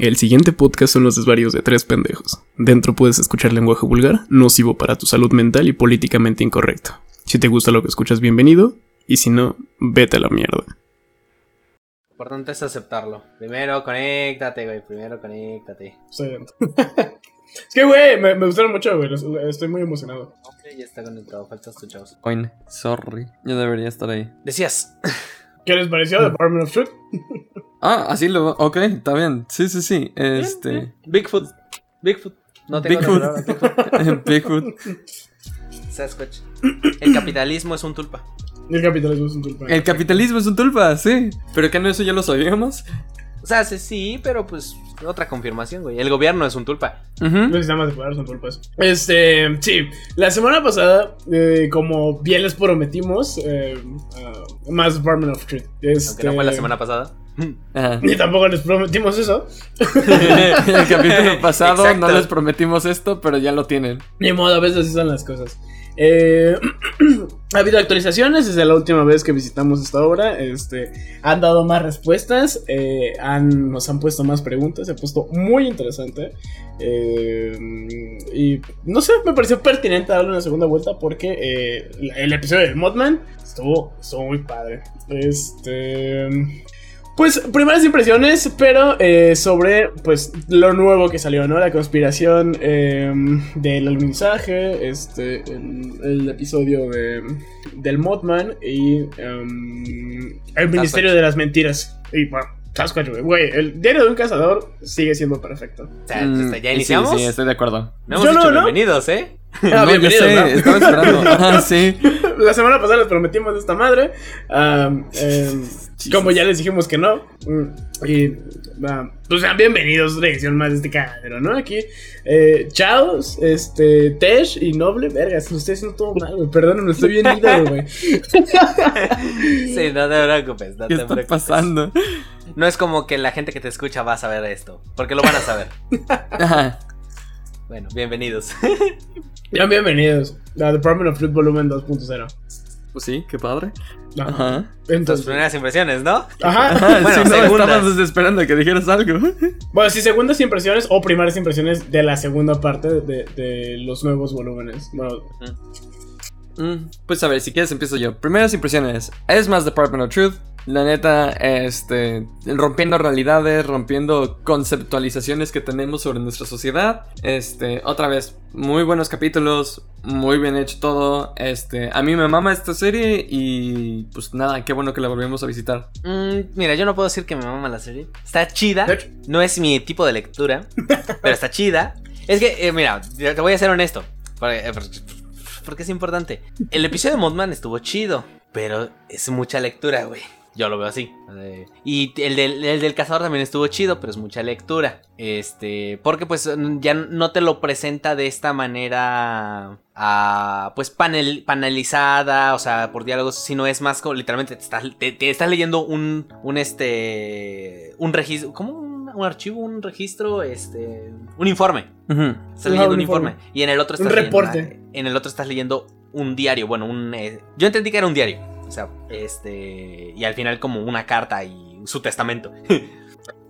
El siguiente podcast son los desvarios de tres pendejos. Dentro puedes escuchar lenguaje vulgar, nocivo para tu salud mental y políticamente incorrecto. Si te gusta lo que escuchas, bienvenido, y si no, vete a la mierda. Lo importante es aceptarlo. Primero conéctate, güey. Primero conéctate. Estoy es que, güey, me, me gustaron mucho, güey. Estoy muy emocionado. Ok, ya está conectado. Faltas tu chavos. Coin, sorry. Yo debería estar ahí. Decías. ¿Qué les pareció Department of Truth? Ah, así lo. Ok, está bien. Sí, sí, sí. Este. Bigfoot. Bigfoot. No tengo Bigfoot. la palabra, Bigfoot. Bigfoot. Sasquatch. El capitalismo es un tulpa. El capitalismo es un tulpa. El capitalismo es un tulpa, sí. Pero que no, eso ya lo sabíamos. Sea, sí, sí, pero pues otra confirmación, güey. El gobierno es un tulpa. Ujú. No necesitamos de poder, son tulpas. Este, sí. La semana pasada, eh, como bien les prometimos, eh, ah, más Department of Truth. Este, Aunque no fue la semana pasada. Ajá. Ni tampoco les prometimos eso. El capítulo pasado Exacto. no les prometimos esto, pero ya lo tienen. Ni modo, a veces así son las cosas. Eh, ha habido actualizaciones desde la última vez que visitamos esta obra. Este, han dado más respuestas, eh, han, nos han puesto más preguntas. Se ha puesto muy interesante. Eh, y no sé, me pareció pertinente darle una segunda vuelta porque eh, el episodio de Modman estuvo, estuvo muy padre. Este. Pues primeras impresiones, pero eh, sobre pues lo nuevo que salió, ¿no? La conspiración eh, del alunizaje, este, el, el episodio de, del Mothman y em, el Ministerio de las Mentiras. Y bueno, Sasquatch, güey, güey, el diario de un cazador sigue siendo perfecto. O sea, Mm, ya iniciamos. Sí, estoy de acuerdo. No hemos Yo dicho no, ¿no? bienvenidos, ¿eh? Ah, no, yo bienvenidos, sé, ¿no? estaba esperando. Ajá, sí. La semana pasada les prometimos esta madre. em, como ya les dijimos que no. mm, Y ah, pues sean bienvenidos a una edición más de este cagadero, ¿no? Aquí, eh, Chaos, este, Tesh y Noble. Vergas, lo estoy haciendo todo mal, güey. Perdónenme, estoy bien ido, güey. Sí, no te preocupes. No ¿Qué te está preocupes. pasando? No es como que la gente que te escucha va a saber esto. Porque lo van a saber. Ajá. Bueno, bienvenidos. Sean bienvenidos a Department of Truth Volumen 2.0. Pues sí, qué padre. Ajá. Ajá. Tus Entonces, primeras impresiones, ¿no? ajá. Ajá, Bueno, sí, no, estábamos esperando que dijeras algo. Bueno, sí, segundas impresiones o primeras impresiones de la segunda parte de, de los nuevos volúmenes. Bueno, Mm, Pues a ver, si quieres empiezo yo. Primeras impresiones. Es más Department of Truth. La neta, este, rompiendo realidades, rompiendo conceptualizaciones que tenemos sobre nuestra sociedad. Este, otra vez, muy buenos capítulos, muy bien hecho todo. Este, a mí me mama esta serie y pues nada, qué bueno que la volvemos a visitar. Mm, mira, yo no puedo decir que me mama la serie. Está chida. No es mi tipo de lectura, pero está chida. Es que, eh, mira, te voy a ser honesto. Porque, eh, por- porque es importante. El episodio de Mothman estuvo chido, pero es mucha lectura, güey. Yo lo veo así. Eh, y el del, el del cazador también estuvo chido, pero es mucha lectura. Este, porque pues ya no te lo presenta de esta manera, ah, pues panel, panelizada, o sea, por diálogos, sino es más como literalmente te estás, te- te estás leyendo un, un este, un registro, ¿cómo? Un, un archivo, un registro, este, un informe. Ujú. Estás leyendo un un informe. informe. Y en el otro Un estás leyendo reporte. una- en el otro estás leyendo un diario. Bueno, un. eh, yo entendí que era un diario. O sea, este. Y al final, como una carta y su testamento.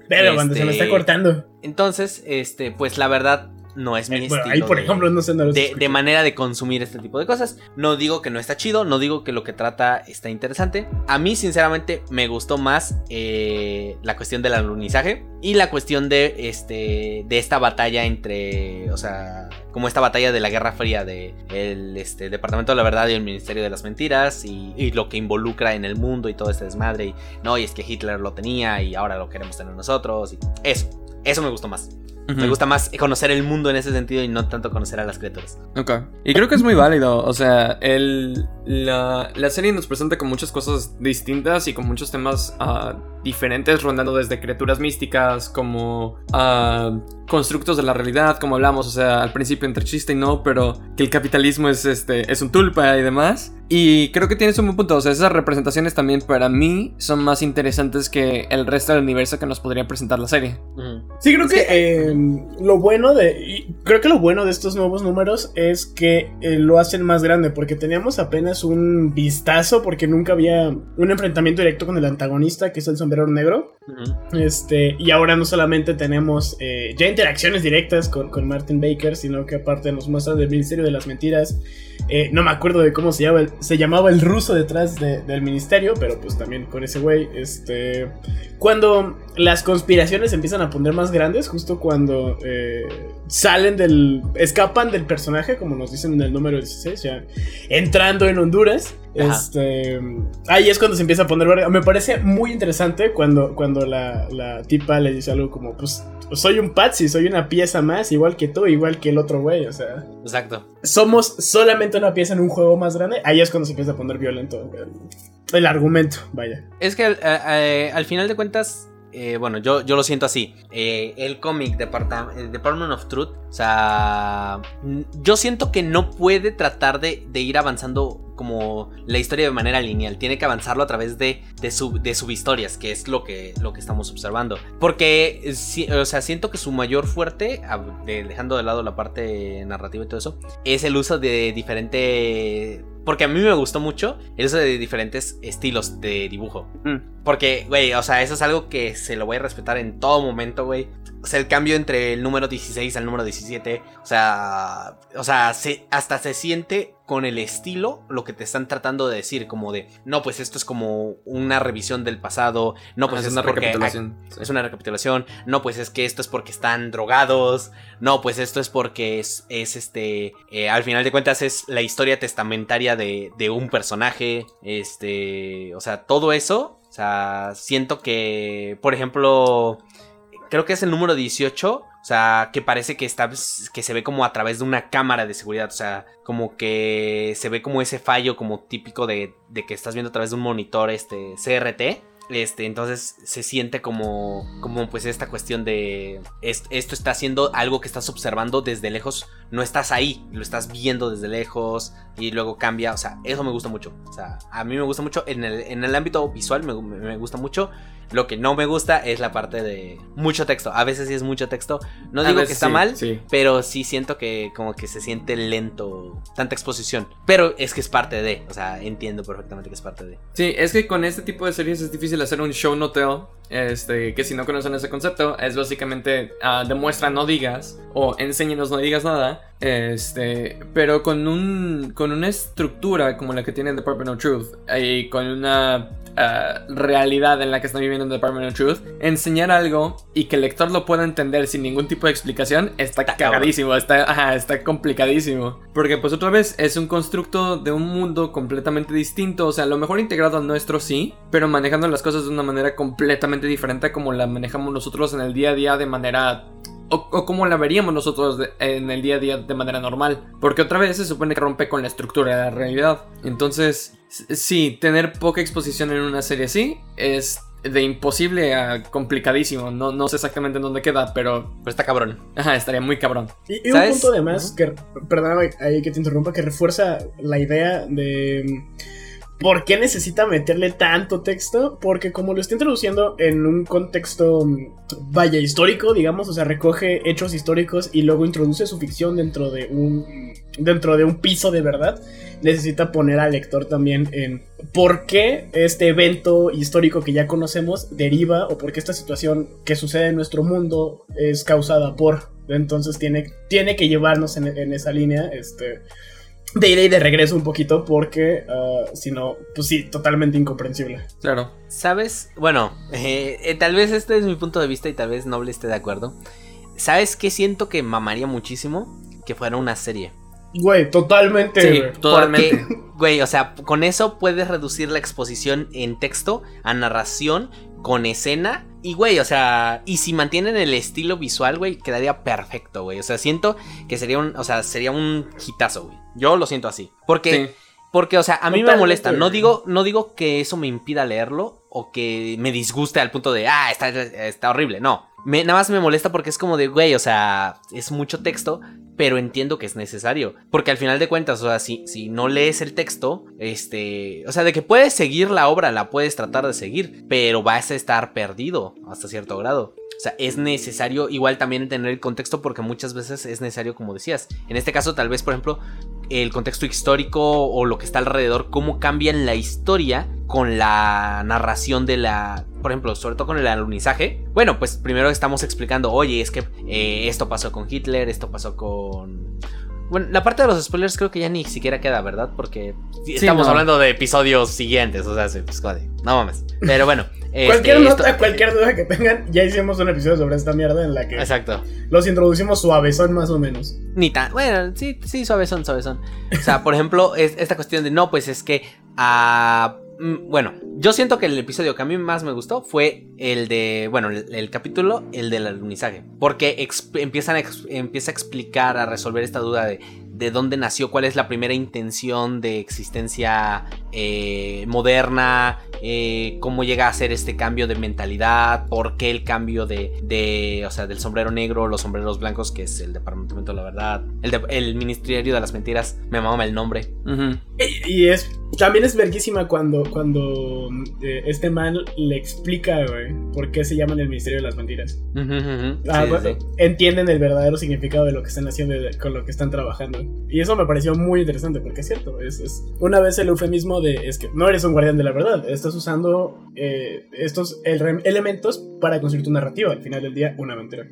pero cuando se me Este- está cortando. Entonces, este, pues la verdad, no es mi Eh, bueno, estilo. ahí, por de- ejemplo, no sé no de, de manera de consumir este tipo de cosas. No digo que no está chido, no digo que lo que trata está interesante. A mí, sinceramente, me gustó más eh, la cuestión del alunizaje y la cuestión de este de esta batalla entre, o sea, como esta batalla de la Guerra Fría de el este, Departamento de la Verdad y el Ministerio de las Mentiras y, y lo que involucra en el mundo y todo este desmadre y no y es que Hitler lo tenía y ahora lo queremos tener nosotros y eso, eso me gustó más. Me Ujú. gusta más conocer el mundo en ese sentido y no tanto conocer a las criaturas. Ok. Y creo que es muy válido. O sea, el, la, la serie nos presenta con muchas cosas distintas y con muchos temas ah, diferentes, rondando desde criaturas místicas como ah, constructos de la realidad, como hablamos, o sea, al principio entre chiste y no, pero que el capitalismo es, este, es un tulpa y demás. Y creo que tienes un buen punto. O sea, esas representaciones también para mí son más interesantes que el resto del universo que nos podría presentar la serie. Sí, creo que eh, lo bueno de. y creo que lo bueno de estos nuevos números es que eh, lo hacen más grande. Porque teníamos apenas un vistazo. Porque nunca había un enfrentamiento directo con el antagonista, que es el sombrero Negro. Este, y ahora no solamente tenemos eh, ya interacciones directas con, con, Martin Baker, sino que aparte nos muestra del Ministerio de las Mentiras. Eh, no me acuerdo de cómo se, llama el, se llamaba el ruso detrás del ministerio, pero pues también con ese güey. Este, cuando las conspiraciones empiezan a poner más grandes, justo cuando eh, salen del. escapan del personaje, como nos dicen en el número 16, ya entrando en Honduras. Este, ahí es cuando se empieza a poner Me parece muy interesante cuando, cuando la, la tipa le dice algo como: Pues soy un Patsy, soy una pieza más, igual que tú, igual que el otro güey, o sea. Exacto. Somos solamente una pieza en un juego más grande. Ahí es cuando se empieza a poner violento el, argumento, vaya. Es que eh, eh, al final de cuentas, eh, bueno, yo, yo lo siento así. el cómic Department of Truth, o sea, yo siento que no puede tratar de, de ir avanzando como la historia de manera lineal, tiene que avanzarlo a través de, de, de subhistorias, que es lo que, lo que estamos observando. Porque, o sea, siento que su mayor fuerte, dejando de lado la parte narrativa y todo eso, es el uso de diferente... Porque a mí me gustó mucho el uso de diferentes estilos de dibujo. Mm. Porque, güey, o sea, eso es algo que se lo voy a respetar en todo momento, güey. O sea, el cambio entre el número 16 al número 17, o sea, o sea, hasta se siente con el estilo lo que te están tratando de decir, como de, no, pues esto es como una revisión del pasado, no, pues es, una recapitulación. Es una recapitulación, no, pues es que esto es porque están drogados, no, pues esto es porque es, es este, eh, al final de cuentas es la historia testamentaria de, de un personaje, este, o sea, todo eso, o sea, siento que, por ejemplo, creo que es el número 18 o sea, que parece que está que se ve como a través de una cámara de seguridad, o sea, como que se ve como ese fallo como típico de, de que estás viendo a través de un monitor este CRT. Este, entonces se siente como, como pues esta cuestión de esto está haciendo algo que estás observando desde lejos, no estás ahí, lo estás viendo desde lejos y luego cambia, o sea, eso me gusta mucho, o sea, a mí me gusta mucho en el, en el ámbito visual, me, me gusta mucho, lo que no me gusta es la parte de mucho texto. A veces sí es mucho texto. No digo que está mal, pero sí siento que como que se siente lento tanta exposición. Pero es que es parte de, o sea, entiendo perfectamente que es parte de. Sí, es que con este tipo de series es difícil hacer un show no tell. Este, que si no conocen ese concepto, es básicamente uh, demuestra no digas o enséñenos no digas nada. Este, pero con un con una estructura como la que tiene Department of Truth y con una uh, realidad en la que están viviendo en Department of Truth, enseñar algo y que el lector lo pueda entender sin ningún tipo de explicación está, cagadísimo, está, está complicadísimo. Porque pues otra vez es un constructo de un mundo completamente distinto, o sea, a lo mejor integrado al nuestro sí, pero manejando las cosas de una manera completamente diferente como la manejamos nosotros en el día a día de manera o, como la veríamos nosotros en el día a día de manera normal. Porque otra vez se supone que rompe con la estructura de la realidad. Entonces, sí, tener poca exposición en una serie así es de imposible a complicadísimo. No, no sé exactamente en dónde queda, pero. Pero está cabrón. Ajá, estaría muy cabrón. Y, un punto además, que, perdóname ahí que te interrumpa, que refuerza la idea de ¿Por qué necesita meterle tanto texto? Porque como lo está introduciendo en un contexto, vaya, histórico, digamos, o sea, recoge hechos históricos y luego introduce su ficción dentro de un, dentro de un piso de verdad, necesita poner al lector también en por qué este evento histórico que ya conocemos deriva o por qué esta situación que sucede en nuestro mundo es causada por. Entonces tiene, tiene que llevarnos en, en esa línea, este de ida y de regreso un poquito porque uh, si no, pues sí, totalmente incomprensible. Claro. ¿Sabes? Bueno, eh, eh, tal vez este es mi punto de vista y tal vez Noble esté de acuerdo. ¿Sabes qué siento que mamaría muchísimo? Que fuera una serie. Güey, totalmente. Sí, totalmente. güey, o sea, con eso puedes reducir la exposición en texto a narración con escena. Y, güey, o sea, y si mantienen el estilo visual, güey, quedaría perfecto, güey. O sea, siento que sería un, o sea, sería un hitazo, güey. Yo lo siento así. Porque, porque, o sea, a mí me molesta. No digo, no digo que eso me impida leerlo o que me disguste al punto de, ah, está, está horrible. No. Me, nada más me molesta porque es como de, güey, o sea, es mucho texto, pero entiendo que es necesario. Porque al final de cuentas, o sea, si, si no lees el texto, este, o sea, de que puedes seguir la obra, la puedes tratar de seguir, pero vas a estar perdido hasta cierto grado. O sea, es necesario igual también tener el contexto porque muchas veces es necesario, como decías. En este caso, tal vez, por ejemplo, el contexto histórico o lo que está alrededor, cómo cambian la historia con la narración de la, por ejemplo, sobre todo con el alunizaje. Bueno, pues primero estamos explicando, oye, es que eh, esto pasó con Hitler, esto pasó con... Bueno, la parte de los spoilers creo que ya ni siquiera queda, ¿verdad? Porque estamos no. hablando de episodios siguientes, o sea, se- pues, joder, no mames. Pero bueno. este, Cualquier esto- nota, cualquier duda que tengan, ya hicimos un episodio sobre esta mierda en la que Exacto. los introducimos suavezón más o menos. Ni tan. Bueno, sí, sí, suavezón, suavezón. O sea, por ejemplo, es, esta cuestión de no, pues es que. ah, bueno, yo siento que el episodio que a mí más me gustó fue el de. Bueno, el, el capítulo, el del alunizaje. Porque empiezan empieza a explicar, a resolver esta duda de. De dónde nació, cuál es la primera intención de existencia eh, moderna, eh, cómo llega a ser este cambio de mentalidad, por qué el cambio de, de, o sea, del sombrero negro, los sombreros blancos, que es el Departamento de la Verdad, el, de- el Ministerio de las Mentiras, me mama el nombre. Y, y es también es verguísima cuando, cuando eh, este man le explica, güey, por qué se llaman el Ministerio de las Mentiras. Ah, Sí, bueno, sí. entienden el verdadero significado de lo que están haciendo con lo que están trabajando. Y eso me pareció muy interesante porque es cierto. Es, es una vez el eufemismo de es que no eres un guardián de la verdad, estás usando eh, estos el- elementos para construir tu narrativa. Al final del día, una mentira.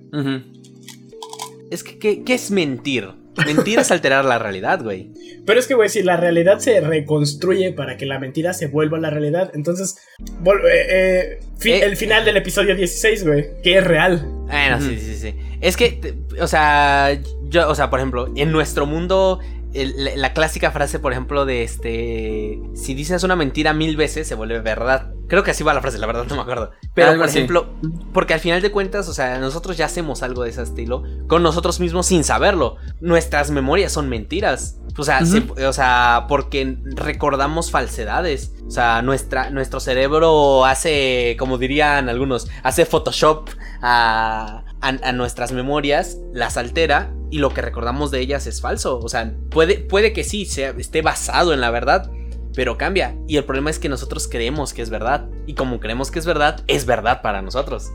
Es que, ¿qué, qué es mentir? Mentir es alterar la realidad, güey. Pero es que, güey, si la realidad se reconstruye para que la mentira se vuelva la realidad, entonces. vol- eh, eh, fi- Eh. el final del episodio 16, güey, que es real. Bueno, sí, sí, sí. Es que, o sea, yo, o sea, por ejemplo, en nuestro mundo, el- la, la clásica frase, por ejemplo, de este, si dices una mentira mil veces, se vuelve verdad. Creo que así va la frase, la verdad no me acuerdo. Pero, Algo por así. ejemplo, porque al final de cuentas, o sea, nosotros ya hacemos algo de ese estilo con nosotros mismos sin saberlo. Nuestras memorias son mentiras. O sea, se- o sea, porque recordamos falsedades. O sea, nuestra, nuestro cerebro hace, como dirían algunos, hace Photoshop a, a- a nuestras memorias, las altera y lo que recordamos de ellas es falso. O sea, puede, puede que sí sea, esté basado en la verdad, pero cambia. Y el problema es que nosotros creemos que es verdad. Y como creemos que es verdad, es verdad para nosotros.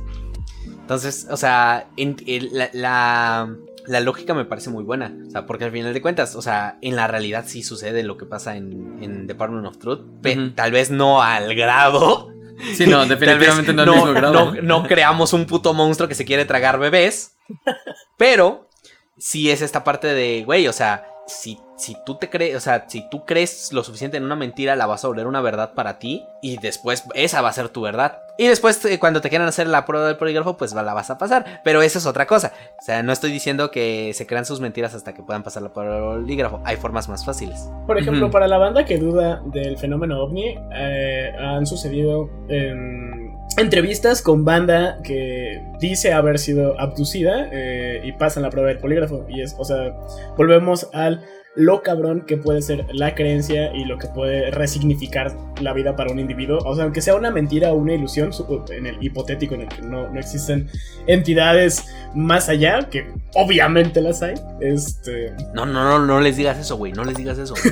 Entonces, o sea, en- el- la, la- la lógica me parece muy buena. O sea, porque al final de cuentas, o sea, en la realidad sí sucede lo que pasa en, en Department of Truth. pe- Ujú. Tal vez no al grado. Sí, no, definitivamente no al mismo grado. no- no creamos un puto monstruo que se quiere tragar bebés. Pero sí es esta parte de, güey, o sea, si, si tú te crees, o sea, si tú crees lo suficiente en una mentira, la vas a volver una verdad para ti. Y después esa va a ser tu verdad. Y después, eh, cuando te quieran hacer la prueba del polígrafo, pues la vas a pasar. Pero eso es otra cosa. O sea, no estoy diciendo que se crean sus mentiras hasta que puedan pasar la prueba del polígrafo. Hay formas más fáciles. Por ejemplo, para la banda que duda del fenómeno ovni, eh, han sucedido entrevistas con banda que dice haber sido abducida eh, y pasan la prueba del polígrafo. Y es, o sea, volvemos al lo cabrón que puede ser la creencia y lo que puede resignificar la vida para un individuo. O sea, aunque sea una mentira o una ilusión, en el hipotético en el que no, no existen entidades más allá, que obviamente las hay. Este. No, no, no, no les digas eso, güey. No les digas eso.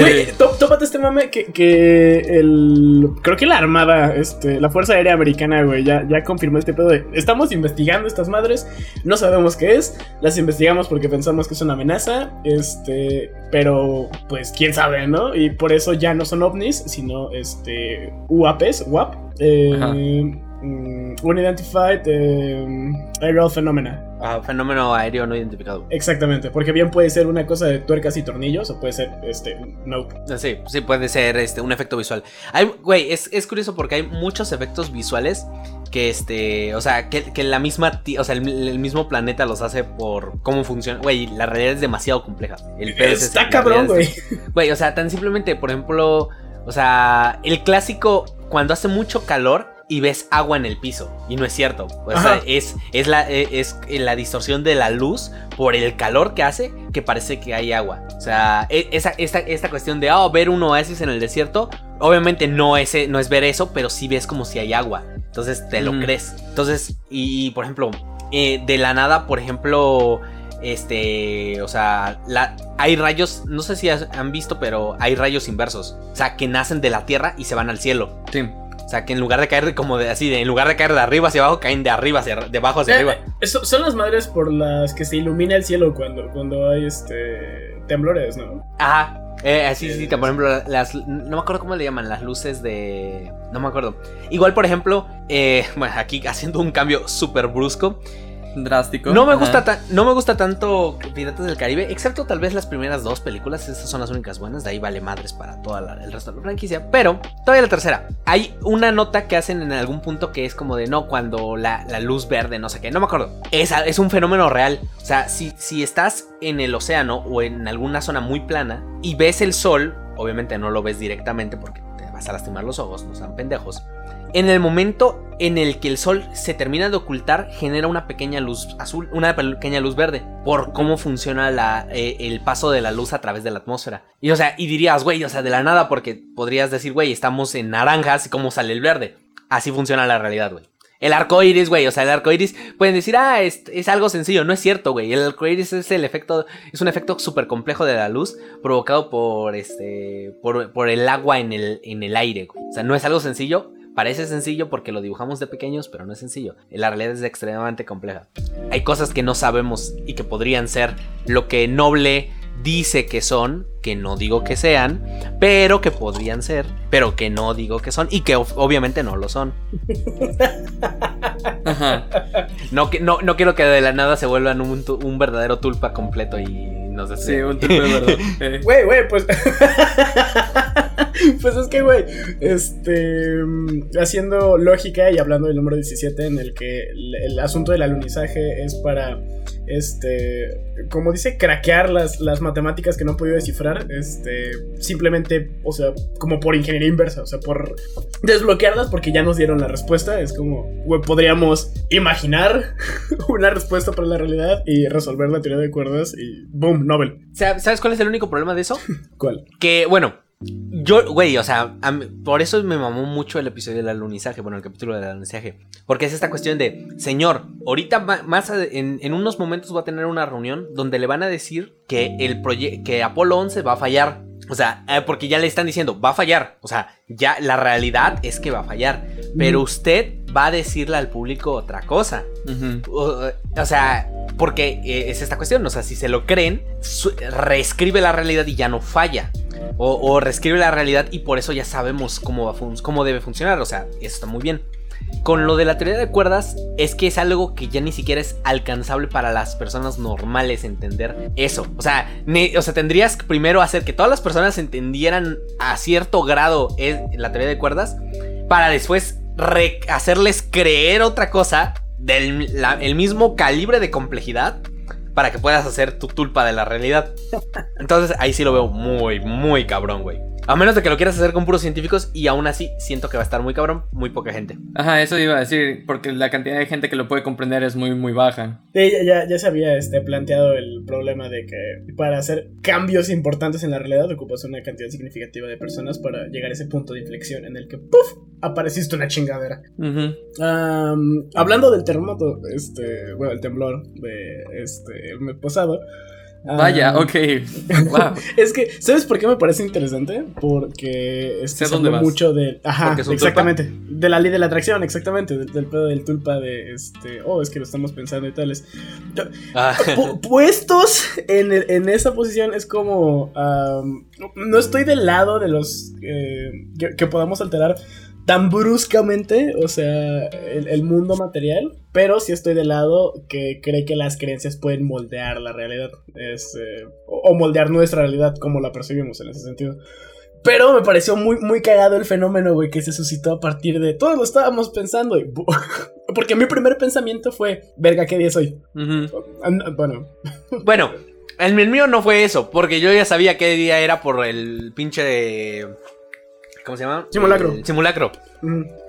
Güey, tó- tópate este mame que, que el. Creo que la Armada, este, la Fuerza Aérea Americana, güey, ya, ya confirmó este pedo de. Estamos investigando estas madres, no sabemos qué es, las investigamos porque pensamos que es una amenaza, este. Pero, pues, quién sabe, ¿no? Y por eso ya no son ovnis, sino, este. UAPs, WAP. Eh, Ajá. mm, Unidentified eh, Aerial Phenomena. Ah, fenómeno aéreo no identificado. Exactamente, porque bien puede ser una cosa de tuercas y tornillos, o puede ser, este, nope. Sí, sí puede ser este, un efecto visual. Hay, güey, es, es curioso porque hay muchos efectos visuales que este, o sea, que, que la misma, o sea, el, el mismo planeta los hace por cómo funciona. Güey, la realidad es demasiado compleja. El Está cabrón, güey. Güey, o sea, tan simplemente, por ejemplo, o sea, el clásico cuando hace mucho calor y ves agua en el piso y no es cierto. O sea, es es la eh, es la distorsión de la luz por el calor que hace que parece que hay agua. O sea, e- esa, esta, esta cuestión de ah, ver un oasis en el desierto, obviamente no es, eh, no es ver eso, pero sí ves como si hay agua. Entonces te lo crees. Entonces, y, y, por ejemplo, eh, de la nada, por ejemplo, este, o sea, la, hay rayos, no sé si has- han visto, pero hay rayos inversos. O sea, que nacen de la tierra y se van al cielo. Sí. O sea, que en lugar de caer como de así, de, en lugar de caer de arriba hacia abajo, caen de arriba hacia de abajo hacia Eh, arriba. eh, so- son las madres por las que se ilumina el cielo cuando, cuando hay este. temblores, ¿no? Ajá. Eh, sí, sí, sí, por ejemplo, las, no me acuerdo cómo le llaman, las luces de... No me acuerdo. Igual, por ejemplo, eh, bueno, aquí haciendo un cambio súper brusco, Drástico. No me, Ajá. gusta ta- no me gusta tanto Piratas del Caribe, excepto tal vez las primeras dos películas. Esas son las únicas buenas. De ahí vale madres para todo el resto de la franquicia. Pero todavía la tercera. Hay una nota que hacen en algún punto que es como de no, cuando la, la luz verde, no sé qué. No me acuerdo. Es, es un fenómeno real. O sea, si, si estás en el océano o en alguna zona muy plana y ves el sol, obviamente no lo ves directamente porque te vas a lastimar los ojos, no sean pendejos. En el momento en el que el sol se termina de ocultar, genera una pequeña luz azul, una pequeña luz verde, por cómo funciona eh, el paso de la luz a través de la atmósfera. Y o sea, y dirías, güey, o sea, de la nada, porque podrías decir, güey, estamos en naranjas y cómo sale el verde. Así funciona la realidad, güey. El arco iris, güey, o sea, el arco iris pueden decir, ah, es, algo sencillo. No es cierto, güey. El arco iris es el efecto, es un efecto súper complejo de la luz provocado por este, por el agua en el, en el aire, güey. O sea, no es algo sencillo. Parece sencillo porque lo dibujamos de pequeños, pero no es sencillo. La realidad es extremadamente compleja. Hay cosas que no sabemos y que podrían ser lo que Noble dice que son, que no digo que sean, pero que podrían ser, pero que no digo que son y que ob- obviamente no lo son. Ajá. No, no, no quiero que de la nada se vuelvan un, verdadero tulpa completo y nos Sí, destruyan. un tipo de verdad. Eh, Güey, güey, pues. pues es que, güey, este. mm, Haciendo lógica y hablando del número 17, en el que el, el asunto del alunizaje es para. Este. Como dice, craquear las, las matemáticas que no he podido descifrar. Este. Simplemente, o sea, como por ingeniería inversa, o sea, por desbloquearlas porque ya nos dieron la respuesta. Es como, güey, podríamos imaginar una respuesta para la realidad y resolver la teoría de cuerdas y boom, Nobel. Sa- ¿Sabes cuál es el único problema de eso? ¿Cuál? Que, bueno, yo, güey, o sea, mí- por eso me mamó mucho el episodio del alunizaje, bueno, el capítulo del alunizaje. Porque es esta cuestión de, señor, ahorita más en, en unos momentos va a tener una reunión donde le van a decir que el que Apolo 11 va a fallar. O sea, eh, porque ya le están diciendo, va a fallar. O sea, ya la realidad es que va a fallar. Pero usted va a decirle al público otra cosa. O, o sea, porque eh, es esta cuestión, o sea, si se lo creen, reescribe la realidad y ya no falla. O, o reescribe la realidad y por eso ya sabemos cómo, va cómo debe funcionar, o sea, eso está muy bien. Con lo de la teoría de cuerdas, es que es algo que ya ni siquiera es alcanzable para las personas normales entender eso. O sea, ne- o sea tendrías que primero hacer que todas las personas entendieran a cierto grado eh, la teoría de cuerdas para después hacerles creer otra cosa del el mismo calibre de complejidad para que puedas hacer tu tulpa de la realidad. Entonces ahí sí lo veo muy, muy cabrón, güey. A menos de que lo quieras hacer con puros científicos y aún así siento que va a estar muy cabrón, muy poca gente. Ajá, eso iba a decir, porque la cantidad de gente que lo puede comprender es muy, muy baja. Sí, ya, ya, ya se había este, planteado el problema de que para hacer cambios importantes en la realidad ocupas una cantidad significativa de personas para llegar a ese punto de inflexión en el que ¡puf! apareciste una chingadera. Hablando del terremoto, este, bueno, el temblor de este el mes pasado. Vaya, ok. Wow. Es que, ¿sabes por qué me parece interesante? Porque es que se mucho de. Ajá, exactamente. De la ley de la atracción, exactamente. Del, del pedo del tulpa de este. Oh, es que lo estamos pensando y tales. Ah, Pu- puestos en, el- en esa posición es como. am, no estoy del lado de los eh, que, que podamos alterar tan bruscamente, o sea, el, el mundo material, pero sí estoy del lado que cree que las creencias pueden moldear la realidad, es, eh, o, o moldear nuestra realidad como la percibimos en ese sentido. Pero me pareció muy, muy cagado el fenómeno, güey, que se suscitó a partir de... Todos lo estábamos pensando, y... Porque mi primer pensamiento fue, verga, ¿qué día soy? Ujú. Ah, no, Bueno, bueno, el, el mío no fue eso, porque yo ya sabía qué día era por el pinche de... ¿Cómo se llama? Simulacro. El simulacro.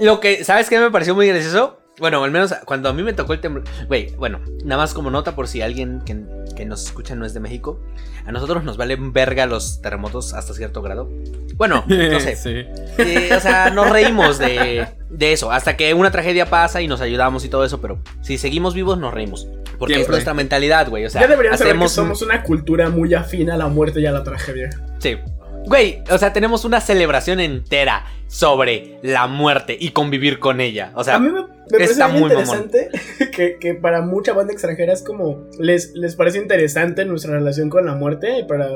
Lo que, ¿sabes qué me pareció muy gracioso? Bueno, al menos cuando a mí me tocó el temblor. Güey, bueno, nada más como nota por si alguien que, que nos escucha no es de México. A nosotros nos valen verga los terremotos hasta cierto grado. Bueno, no sé. Sí. Eh, o sea, nos reímos de, de eso. Hasta que una tragedia pasa y nos ayudamos y todo eso. Pero si seguimos vivos, nos reímos. Porque es nuestra mentalidad, güey. O sea, ya deberían saber que hacemos. somos una cultura muy afín a la muerte y a la tragedia. Sí. Güey, o sea, tenemos una celebración entera sobre la muerte y convivir con ella. O sea, a mí me, me parece está muy interesante que, que para mucha banda extranjera es como les, les parece interesante nuestra relación con la muerte y para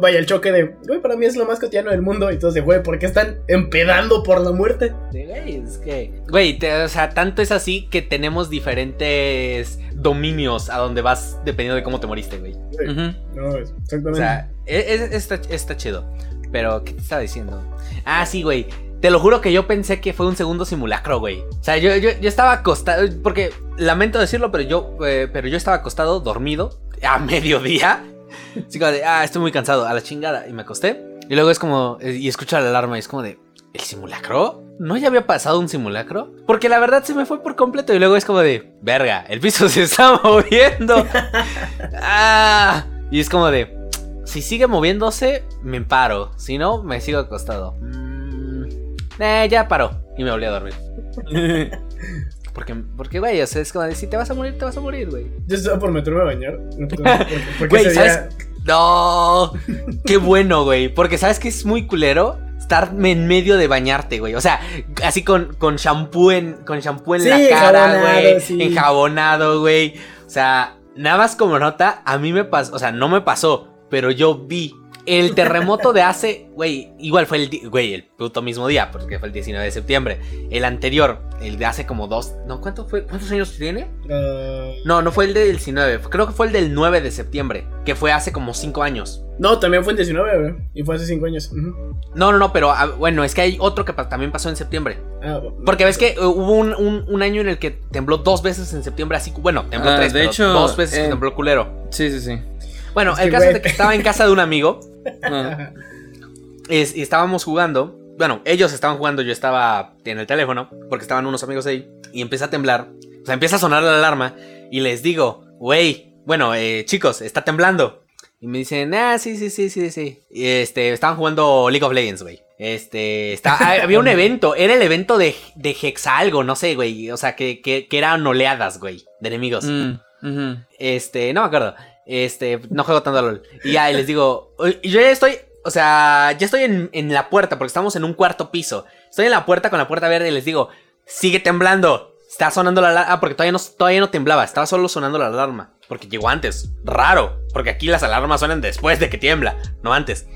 vaya, el choque de, güey, para mí es lo más cotidiano del mundo. Y entonces, güey, ¿por qué están empedando por la muerte? Sí, güey, es que. Güey, te- o sea, tanto es así que tenemos diferentes dominios a donde vas dependiendo de cómo te moriste, güey. Ujú. No, es- O exactamente. sea, es- es- está, está chido. Pero, ¿qué te estaba diciendo? Ah, sí, güey. Te lo juro que yo pensé que fue un segundo simulacro, güey. O sea, yo, yo, yo estaba acostado. Porque lamento decirlo, pero yo, eh, pero yo estaba acostado, dormido, a mediodía. Así como de, ah, estoy muy cansado, a la chingada. Y me acosté. Y luego es como, eh, y escucho la alarma y es como de, ¿el simulacro? ¿No ya había pasado un simulacro? Porque la verdad se me fue por completo. Y luego es como de, verga, el piso se está moviendo. ah, y es como de, si sigue moviéndose, me paro. Si no, me sigo acostado. Mm, eh, ya paró. Y me volví a dormir. Porque, porque, güey, o sea, es como de, si te vas a morir, te vas a morir, güey. Yo estaba por meterme a bañar. Güey, ¿sabes? No, qué bueno, güey. Porque sabes que es muy culero estar en medio de bañarte, güey. O sea, así con, con shampoo en, con shampoo en Sí, la cara, güey. sí. Enjabonado, güey. O sea, nada más como nota, a mí me pasó, o sea, no me pasó, pero yo vi el terremoto de hace, güey, igual fue el, güey, el puto mismo día, porque fue el 19 de septiembre. El anterior, el de hace como dos, no, ¿cuánto fue? ¿Cuántos años tiene? Ah, No, no fue el del 19, creo que fue el del 9 de septiembre, que fue hace como 5 años. no, también fue en 19, güey. Y fue hace 5 años. No, no, no, pero ah, bueno, es que hay otro que pa- también pasó en septiembre. Ah, Porque ves que eh, hubo un, un- un año en el que tembló dos veces en septiembre, así, bueno, tembló Ah, tres, de pero hecho, dos veces eh, tembló culero. Sí, sí, sí. Bueno, es el caso es de que estaba en casa de un amigo Y estábamos jugando. Bueno, ellos estaban jugando, yo estaba en el teléfono, porque estaban unos amigos ahí, y empieza a temblar. O sea, empieza a sonar la alarma, y les digo, güey, bueno, eh, chicos, está temblando. Y me dicen, ah, sí, sí, sí, sí, sí. Y este, estaban jugando League of Legends, güey. Este, está, ah, había un evento, era el evento de, de Hexalgo, no sé, güey. O sea, que, que, que eran oleadas, güey, de enemigos. mm. Este, no me acuerdo. Este, no juego tanto a LOL. Y ya, y les digo, "Oye, y yo ya estoy, o sea, ya estoy en, en la puerta, porque estamos en un cuarto piso. Estoy en la puerta con la puerta verde y les digo, sigue temblando. Está sonando la alarma. Ah, porque todavía no, todavía no temblaba, estaba solo sonando la alarma. Porque llegó antes. Raro, porque aquí las alarmas suenan después de que tiembla, no antes.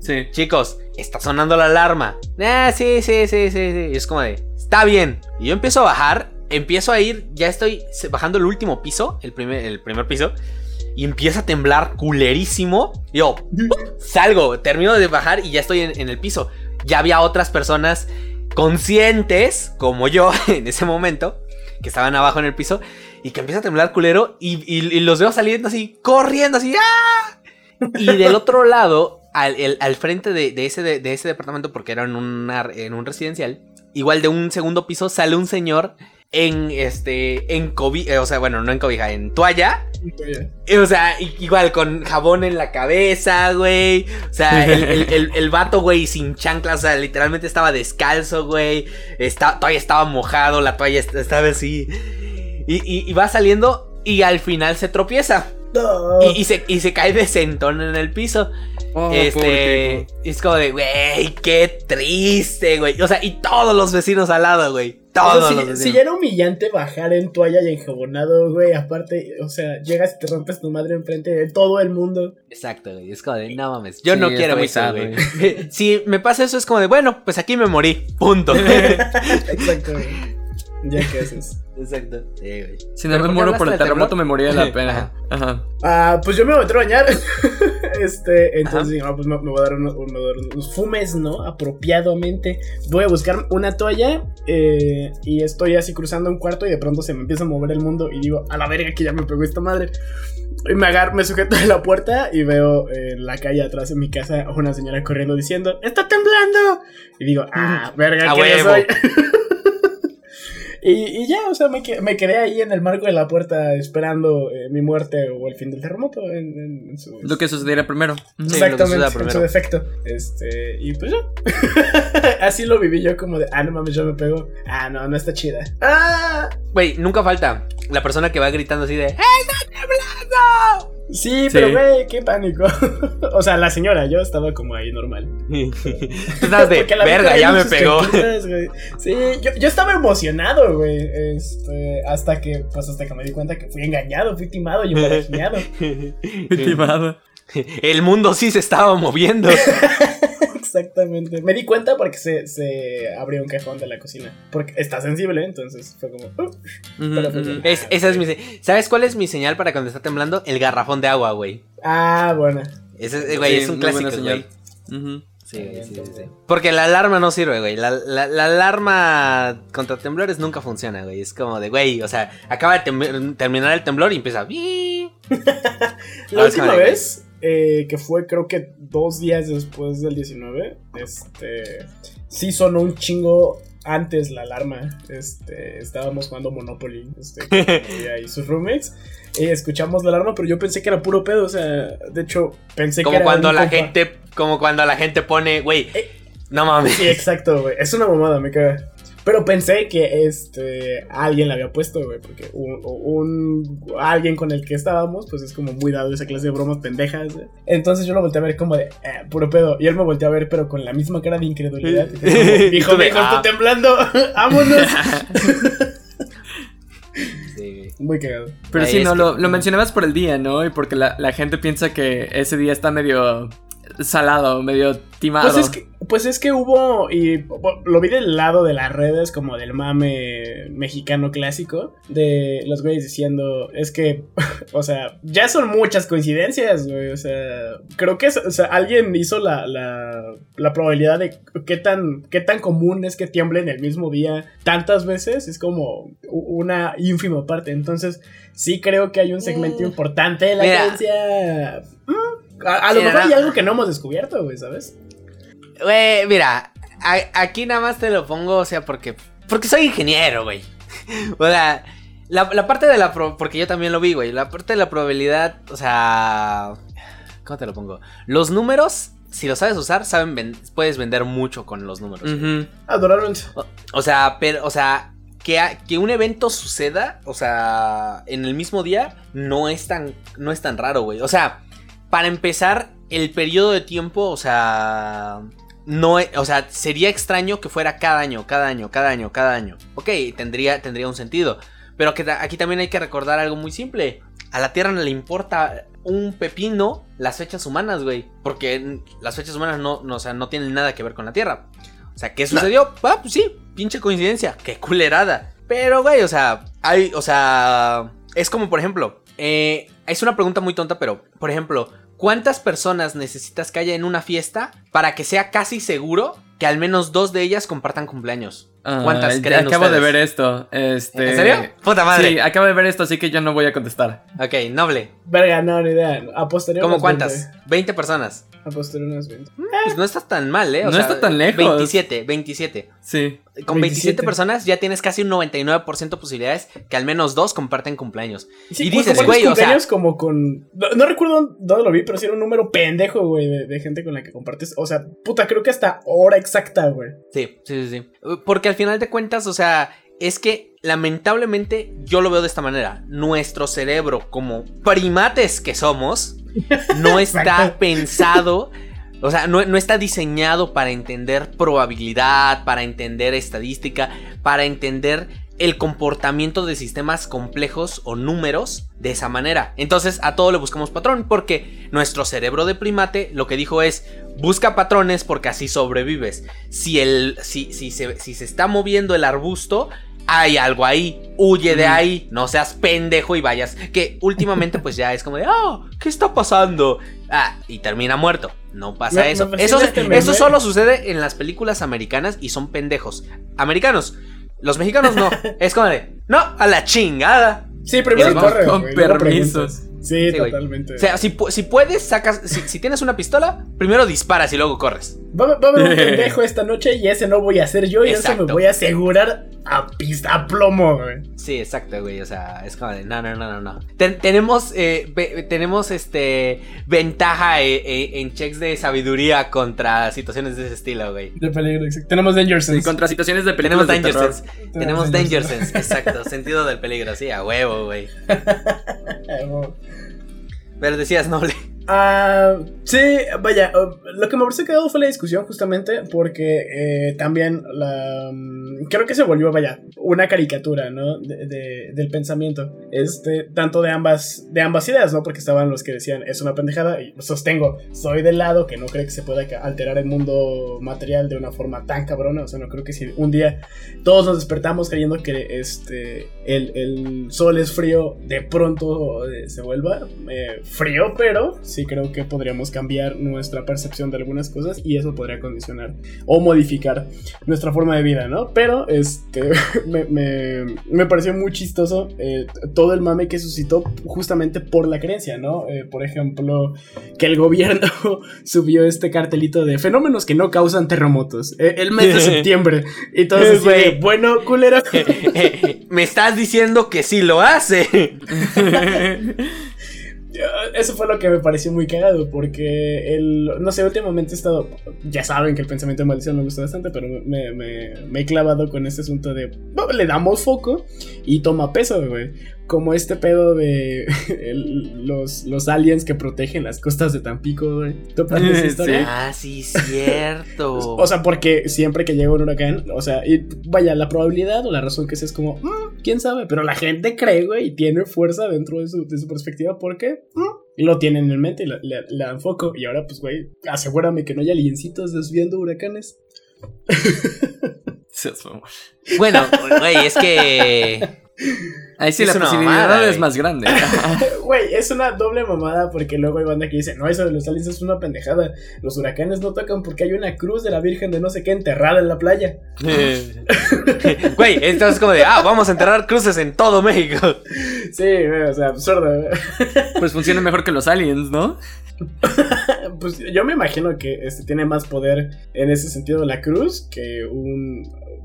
Sí. Chicos, está sonando la alarma. Ah, sí, sí, sí, sí, sí. Y es como de, está bien. Y yo empiezo a bajar, empiezo a ir, ya estoy bajando el último piso, el primer, el primer piso. Y empieza a temblar culerísimo. Yo salgo, termino de bajar y ya estoy en, el piso. Ya había otras personas conscientes, como yo en ese momento, que estaban abajo en el piso. Y que empieza a temblar culero. Y, los veo saliendo así, corriendo así. ¡ah! Y del otro lado, al, frente de, ese, de, ese departamento, porque era en un residencial, igual de un segundo piso, sale un señor en este, en cobija, o sea, bueno, no en cobija, en toalla. eh, O sea, igual con jabón en la cabeza, güey. O sea, el, el, el- el vato, güey, sin chanclas, o sea, literalmente estaba descalzo, güey. Está, todavía estaba mojado, la toalla est- estaba así. Y, y- y va saliendo y al final se tropieza. No. Y, y se, y se cae de sentón en el piso. Oh, este. Es como de, güey, qué triste, güey. O sea, y todos los vecinos al lado, güey. O Todos sea, los si, vecinos. si ya era humillante bajar en toalla y enjabonado, güey, aparte, o sea, llegas y te rompes tu madre enfrente de todo el mundo. Exacto, güey. Es como de, no mames. Yo Sí, no quiero eso, sad, güey. si me pasa eso, es como de, bueno, pues aquí me morí. Punto. Exacto, güey. Ya que haces. Exacto. Sí, güey. Si ¿Pero no me muero por el terremoto, me moría de la pena. Ajá. Ah, pues yo me voy a meter a bañar. este, entonces dije, no, pues me, me voy a dar unos, a fumes, ¿no? Apropiadamente. Voy a buscar una toalla eh, y estoy así cruzando un cuarto y de pronto se me empieza a mover el mundo y digo, a la verga que ya me pegó esta madre. Y me agarro, me sujeto de la puerta y veo eh, en la calle atrás de mi casa a una señora corriendo diciendo, ¡Está temblando! Y digo, ¡ah, verga A que yo soy! Y, y ya, o sea, me, me quedé ahí en el marco de la puerta esperando eh, mi muerte o el fin del terremoto en, en- en su... Lo que sucediera primero. Ujú. Sí, Exactamente, suceda en su primero. defecto. Este, y pues ya. Así lo viví yo como de, ah, no mames, yo me pego. Ah, no, no está chida. Ah, Güey, nunca falta la persona que va gritando así de, ¡Está temblando! Sí, pero güey, qué pánico. o sea, la señora, yo estaba como ahí normal. Tú estás de, verga, ya me pegó. Sí, yo, yo estaba emocionado, güey. Este, hasta que, pues hasta que me di cuenta que fui engañado, fui timado y embarajado. Timado. El mundo sí se estaba moviendo. Exactamente. Me di cuenta porque se, se abrió un cajón de la cocina. Porque está sensible, entonces fue como. "Uh". Pero funciona. Es- esa es mi se- ¿Sabes cuál es mi señal para cuando está temblando? El garrafón de agua, güey. Ah, bueno. Ese, eh, güey, Sí, es un clásico, güey. señal. Ujú. Sí, güey, sí, sí, sí. Porque la alarma no sirve, güey. La, la- la alarma contra temblores nunca funciona, güey. Es como de, güey, o sea, acaba de terminar el temblor y empieza. La última vez, eh, que fue creo que dos días después del 19, este, sí sonó un chingo antes la alarma. Este, estábamos jugando Monopoly, este, con ella y sus roommates. Y escuchamos la alarma, pero yo pensé que era puro pedo, o sea, de hecho, pensé que Como era cuando la compa. gente, como cuando la gente pone, güey, Eh. no mames. Sí, exacto, güey. Es una mamada, me caga. Pero pensé que este alguien la había puesto, güey, porque un, un- alguien con el que estábamos, pues es como muy dado esa clase de bromas pendejas. güey. Entonces yo lo volteé a ver como de eh, puro pedo. Y él me volteó a ver, pero con la misma cara de incredulidad. Dijo, tú de, dijo, "Ah". estoy temblando. Vámonos. Sí, muy cagado. Pero Ahí sí, no, que- lo, lo mencionabas por el día, ¿no? Y porque la, la gente piensa que ese día está medio salado, medio timado. Pues es que, pues es que hubo, y lo vi del lado de las redes, como del mame mexicano clásico, de los güeyes diciendo, es que, o sea, ya son muchas coincidencias, güey, o sea, creo que o sea, alguien hizo la, la, la probabilidad de qué tan, qué tan común es que tiemble en el mismo día tantas veces, es como una ínfima parte, entonces sí creo que hay un segmento Mm. importante de la Mira. creencia... mm, A, a lo Sí, mejor no. hay algo que no hemos descubierto, güey, ¿sabes? Güey, mira, a- aquí nada más te lo pongo, o sea, porque, porque soy ingeniero, güey. O sea, la, la parte de la, pro- porque yo también lo vi, güey, la parte de la probabilidad, o sea, ¿cómo te lo pongo? Los números, si los sabes usar, saben ven- puedes vender mucho con los números. Ujú. Adorablemente. O, o sea, pero, o sea, que, a- que un evento suceda, o sea, en el mismo día, no es tan, no es tan raro, güey. O sea, para empezar, el periodo de tiempo, o sea, no, e- o sea, sería extraño que fuera cada año, cada año, cada año, cada año. Ok, tendría, tendría un sentido. Pero que aquí también hay que recordar algo muy simple. A la Tierra no le importa un pepino las fechas humanas, güey. Porque las fechas humanas no, no, o sea, no tienen nada que ver con la Tierra. O sea, ¿qué sucedió? Ah, pues sí, pinche coincidencia. Qué culerada. Pero, güey, o sea, hay, o sea, es como, por ejemplo, eh, es una pregunta muy tonta, pero, por ejemplo, ¿cuántas personas necesitas que haya en una fiesta para que sea casi seguro que al menos dos de ellas compartan cumpleaños? Ah, ¿Cuántas creen Acabo de ustedes? ver esto. Este... ¿En serio? Puta madre. Sí, acabo de ver esto, así que yo no voy a contestar. Ok, noble. Verga, no, ni idea. Apostaría ¿Cómo unas cuántas? 20. 20 personas. Apostaría unas 20. Pues no está tan mal, ¿eh? O No sea, está tan lejos. 27, 27. Sí. Con 27 27 personas ya tienes casi un 99% posibilidades que al menos dos comparten cumpleaños. Sí, Y pues, dices, güey, o sea- como con. No, no recuerdo dónde lo vi, pero sí era un número pendejo, güey, de, de gente con la que compartes. O sea, puta, creo que hasta hora exacta, güey. Sí, sí, sí, sí. Porque al final de cuentas, o sea, es que lamentablemente yo lo veo de esta manera. Nuestro cerebro, como primates que somos, no está pensado, o sea, no, no está diseñado para entender probabilidad, para entender estadística, para entender el comportamiento de sistemas complejos o números de esa manera. Entonces a todo le buscamos patrón porque nuestro cerebro de primate lo que dijo es busca patrones porque así sobrevives. Si, el, si, si, se, si se está moviendo el arbusto, hay algo ahí, huye de Ujú. ahí, no seas pendejo y vayas. Que últimamente pues ya es como de, oh, ¿qué está pasando? Ah, y termina muerto. No pasa eso. Eso, este eso solo sucede en las películas americanas y son pendejos. Americanos. Los mexicanos no. es como de, no, a la chingada. Sí, primero corre, con luego permisos. Sí, Sí, totalmente. O sea, si, si puedes, sacas. Si, si tienes una pistola, primero disparas y luego corres. va, va a haber un pendejo esta noche y ese no voy a ser yo y eso Exacto. me voy a asegurar a pista, a plomo, güey. Sí, exacto, güey. O sea, es como de. No, no, no, no, no. Ten- tenemos. eh, ve- tenemos este. Ventaja eh, eh, en checks de sabiduría contra situaciones de ese estilo, güey. De peligro, exacto. Tenemos Danger Sí, Sense. contra situaciones de Tenemos películas de Danger terror. Sense. Tenemos Danger Sense, exacto. Sentido del peligro, sí, a huevo, güey. Pero decías, noble. Ah, sí, vaya, uh, lo que me pareció quedado fue la discusión justamente porque eh, también la... mm, creo que se volvió, vaya, una caricatura, ¿no? De, de- del pensamiento, este, tanto de ambas, de ambas ideas, ¿no? Porque estaban los que decían, es una pendejada, y sostengo, soy del lado que no cree que se pueda alterar el mundo material de una forma tan cabrona, o sea, no creo que si un día todos nos despertamos creyendo que este, el, el sol es frío, de pronto eh, se vuelva eh, frío, pero sí creo que podríamos cambiar nuestra percepción de algunas cosas y eso podría condicionar o modificar nuestra forma de vida, ¿no? Pero este, me, me- me pareció muy chistoso eh, todo el mame que suscitó justamente por la creencia, ¿no? Eh, por ejemplo, que el gobierno subió este cartelito de fenómenos que no causan terremotos, eh, el mes de septiembre, y todos así de, Güey. bueno, culero. Me estás diciendo que sí lo hace. Eso fue lo que me pareció muy cagado, porque el, no sé, últimamente he estado, ya saben que el pensamiento de maldición me gusta bastante, pero me, me- me he clavado con este asunto de, "No, le damos foco y toma peso, güey. Como este pedo de el- los, los aliens que protegen las costas de Tampico, güey. ¿Topan esa Sí. historia? Ah, sí, cierto. O sea, porque siempre que llega un huracán, o sea, y vaya, la probabilidad o la razón que sea es como, "Mm, quién sabe, pero la gente cree, güey, y tiene fuerza dentro de su, de su perspectiva porque mm, lo tienen en mente y le, le- le dan foco. Y ahora, pues, güey, asegúrame que no haya aliencitos desviando huracanes. Bueno, güey, es que. Ahí sí Es la una posibilidad mamada, es más grande. Güey, es una doble mamada porque luego hay banda que dice, no, eso de los aliens es una pendejada. Los huracanes no tocan porque hay una cruz de la Virgen de no sé qué enterrada en la playa. Güey, entonces como de, ah, vamos a enterrar cruces en todo México. Sí, güey, o sea, absurdo. güey. Pues funciona mejor que los aliens, ¿no? Pues yo me imagino que este tiene más poder en ese sentido la cruz que un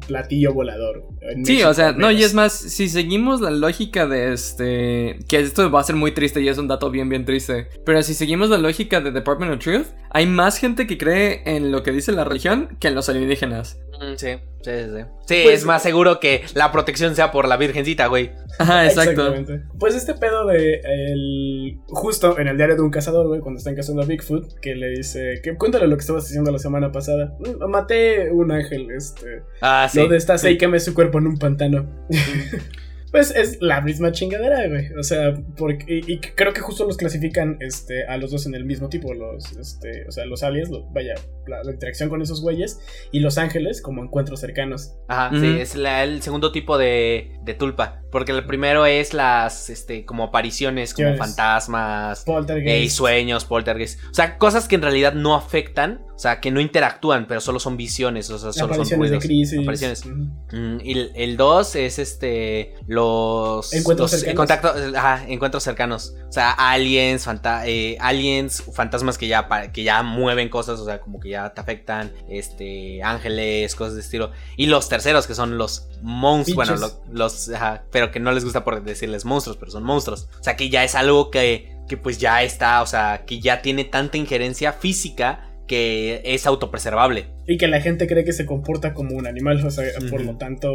platillo volador. en Sí, México, o sea, no, y es más, si seguimos la lógica de este. Que esto va a ser muy triste y es un dato bien, bien triste. Pero si seguimos la lógica de Department of Truth, hay más gente que cree en lo que dice la religión que en los alienígenas. Sí, sí, sí. Sí, Pues- es más seguro que la protección sea por la virgencita, güey. Ajá, exacto. Exactamente. Pues este pedo de el justo en el diario de un cazador, güey, cuando están cazando a Bigfoot, que le dice, que cuéntale lo que estabas haciendo la semana pasada. "Mm, Maté un ángel, este, Ah, sí. lo de esta y quemé su cuerpo en un pantano. Pues es la misma chingadera, güey. O sea, porque, y, y creo que justo los clasifican este, a los dos en el mismo tipo. Los, este, o sea, los aliens, lo- vaya, la, la interacción con esos güeyes. Y los ángeles como encuentros cercanos. Ajá, sí, es la- el segundo tipo de, de tulpa. Porque el primero es las, este, como apariciones, como Yes. fantasmas, Poltergeist. eh, y sueños, poltergeist. O sea, cosas que en realidad no afectan, o sea, que no interactúan, pero solo son visiones, o sea, solo son apariciones de ruidos. crisis. Apariciones. Mm, y el- el 2 es este. Los. Encuentros los cercanos. contacto- ajá, encuentros cercanos. O sea, aliens, fanta- eh, aliens, fantasmas que ya, que ya mueven cosas, o sea, como que ya te afectan. Este. Ángeles, cosas de estilo. Y los terceros, que son los monstruos. Bueno, lo- los. ajá, pero que no les gusta por decirles monstruos, pero son monstruos. O sea, que ya es algo que. Que pues ya está, o sea, que ya tiene tanta injerencia física que es autopreservable. Y que la gente cree que se comporta como un animal, o sea, por lo tanto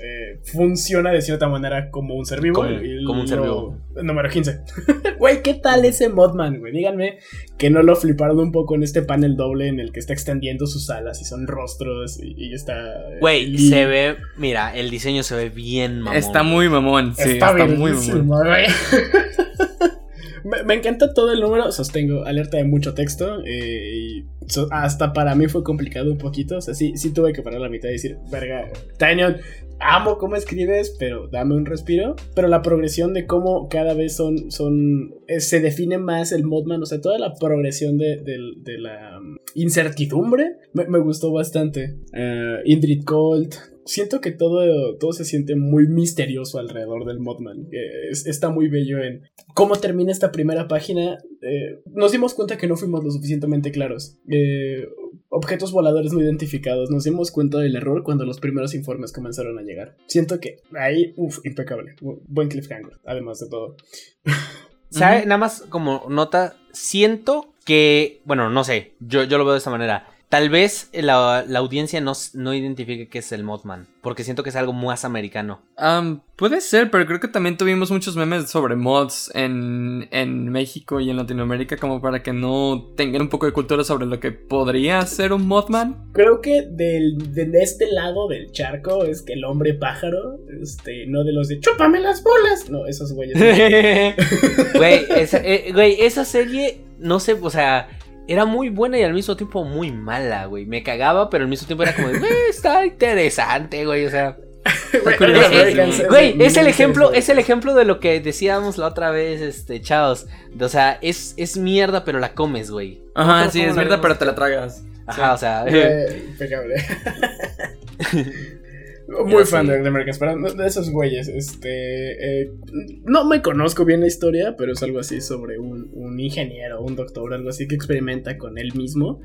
eh, funciona de cierta manera como un ser vivo. Como- y como un ser vivo. Número 15. Güey, ¿qué tal ese Modman, güey? Díganme que no lo fliparon un poco en este panel doble en el que está extendiendo sus alas y son rostros y, y está... eh, Güey, se ve, mira, el diseño se ve bien mamón. Está muy mamón, sí, está, está, muy mamón. güey. me, me encanta todo el número, sostengo, alerta de mucho texto. eh, y hasta para mí fue complicado un poquito. O sea, sí, sí tuve que parar la mitad y decir, verga, Tanyon, amo cómo escribes, pero dame un respiro. Pero la progresión de cómo cada vez son, son eh, se define más el Modman, o sea, toda la progresión de, del- de la um, incertidumbre me, gustó bastante. Eh, Indrid Colt. Siento que todo, todo se siente muy misterioso alrededor del Modman. Eh, es- está muy bello en cómo termina esta primera página. nos dimos cuenta que no fuimos lo suficientemente claros. Eh, objetos voladores no identificados. Nos dimos cuenta del error cuando los primeros informes comenzaron a llegar. Siento que ahí, uff, impecable. Bu- Buen cliffhanger, además de todo. ¿Sabe? Nada más como nota, siento que, bueno, no sé, yo, yo lo veo de esta manera. Tal vez la, la audiencia no, no identifique qué es el Mothman. Porque siento que es algo más americano. Am, puede ser, pero creo que también tuvimos muchos memes sobre mods en, en México y en Latinoamérica como para que no tengan un poco de cultura sobre lo que podría ser un Mothman. Creo que del, de este lado del charco es que el hombre pájaro, este, no de los de chúpame las bolas. No, esos güeyes. Güey, esa, eh, güey, esa serie, no sé, o sea, era muy buena y al mismo tiempo muy mala, güey. Me cagaba, pero al mismo tiempo era como, güey, está interesante, güey, o sea. Güey, es el ejemplo, es el ejemplo de lo que decíamos la otra vez, este, chavos. O sea, es, es mierda, pero la comes, güey. Ajá, ¿Cómo sí, es haremos? pero te la tragas. Ajá, o sea. Eh, impecable. Muy fan sí. de, de no- de esos güeyes. Este, eh, no me conozco bien la historia, pero es algo así sobre un, un ingeniero, un doctor, algo así que experimenta con él mismo.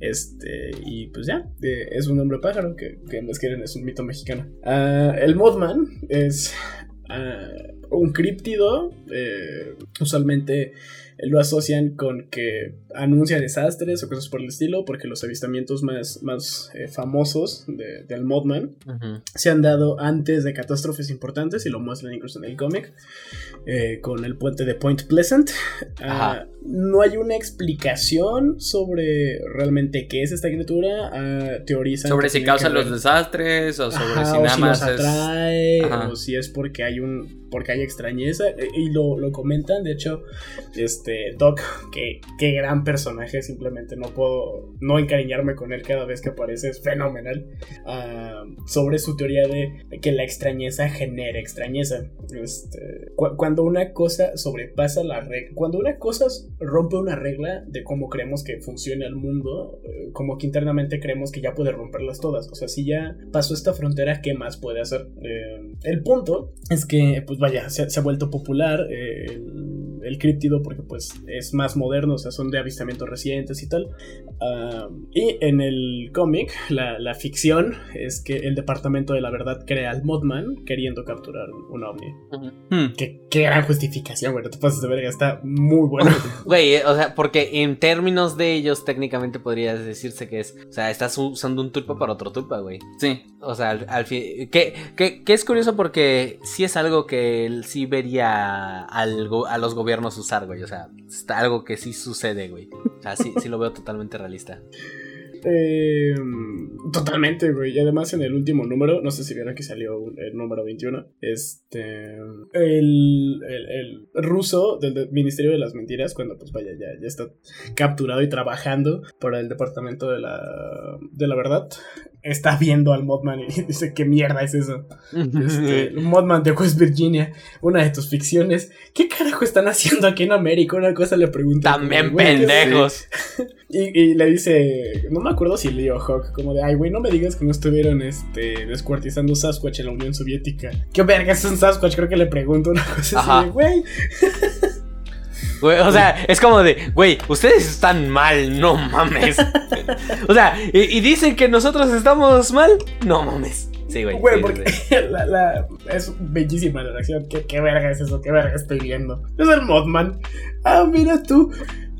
Este, y pues ya, eh, es un hombre pájaro que, que más quieren es un mito mexicano. Ah, el Mothman es ah, un críptido, eh, usualmente lo asocian con que anuncia desastres o cosas por el estilo, porque los avistamientos más, más eh, famosos de- del Mothman Ujú. se han dado antes de catástrofes importantes y lo muestran incluso en el cómic eh, con el puente de Point Pleasant. Ah, no hay una explicación sobre realmente qué es esta criatura. Ah, teorizan Sobre si causa los desastres o sobre Ajá, si o nada si más los atrae o si es porque hay un porque hay extrañeza eh, y lo, lo comentan de hecho este Doc que qué gran personaje simplemente no puedo no encariñarme con él cada vez que aparece es fenomenal Ah, sobre su teoría de que la extrañeza genera extrañeza Este, cu- cuando una cosa sobrepasa la regla cuando una cosa rompe una regla de cómo creemos que funciona el mundo eh, como que internamente creemos que ya puede romperlas todas o sea si ya pasó esta frontera qué más puede hacer Eh, el punto es que pues vaya se, se ha vuelto popular eh, el, el críptido porque pues es más moderno o sea son de avistamientos recientes y tal Y en el cómic, la, la ficción es que el Departamento de la Verdad crea al Mothman queriendo capturar un, ovni. Hmm. Qué, qué gran justificación, güey. No te pases de verga, está muy bueno. Güey, eh, o sea, porque en términos de ellos, técnicamente podría decirse que es. O sea, estás usando un tulpa para otro tulpa, güey. Sí. O sea, al, al fin. Que, que, que es curioso porque sí es algo que él sí vería al a los gobiernos usar, güey. O sea, está algo que sí sucede, güey. O sea, sí, sí lo veo totalmente realista. Eh, totalmente, güey. Y además en el último número, no sé si vieron que salió el número 21, este... El, el, el ruso del Ministerio de las Mentiras, cuando pues vaya, ya, ya está capturado y trabajando para el Departamento de la, de la Verdad, está viendo al Mothman y dice, ¿qué mierda es eso? Este, Mothman de West Virginia, una de tus ficciones. ¿Qué carajo están haciendo aquí en América? Una cosa le pregunta. También güey, ¿qué es pendejos. y, y le dice, no me acuerdo si Leo Hawk, como de, ay, güey, no me digas que no estuvieron este, descuartizando Sasquatch en la Unión Soviética. ¿Qué verga es un Sasquatch? Creo que le pregunto una cosa Ajá. así güey. Güey, o sea, es como de, güey, ustedes están mal, no mames. O sea, y, y dicen que nosotros estamos mal, no mames. Sí, güey. Güey, sí, porque sí. la, la- es bellísima la reacción. ¿Qué, ¿Qué verga es eso? ¿Qué verga estoy viendo? Es el Mothman. Ah, mira tú.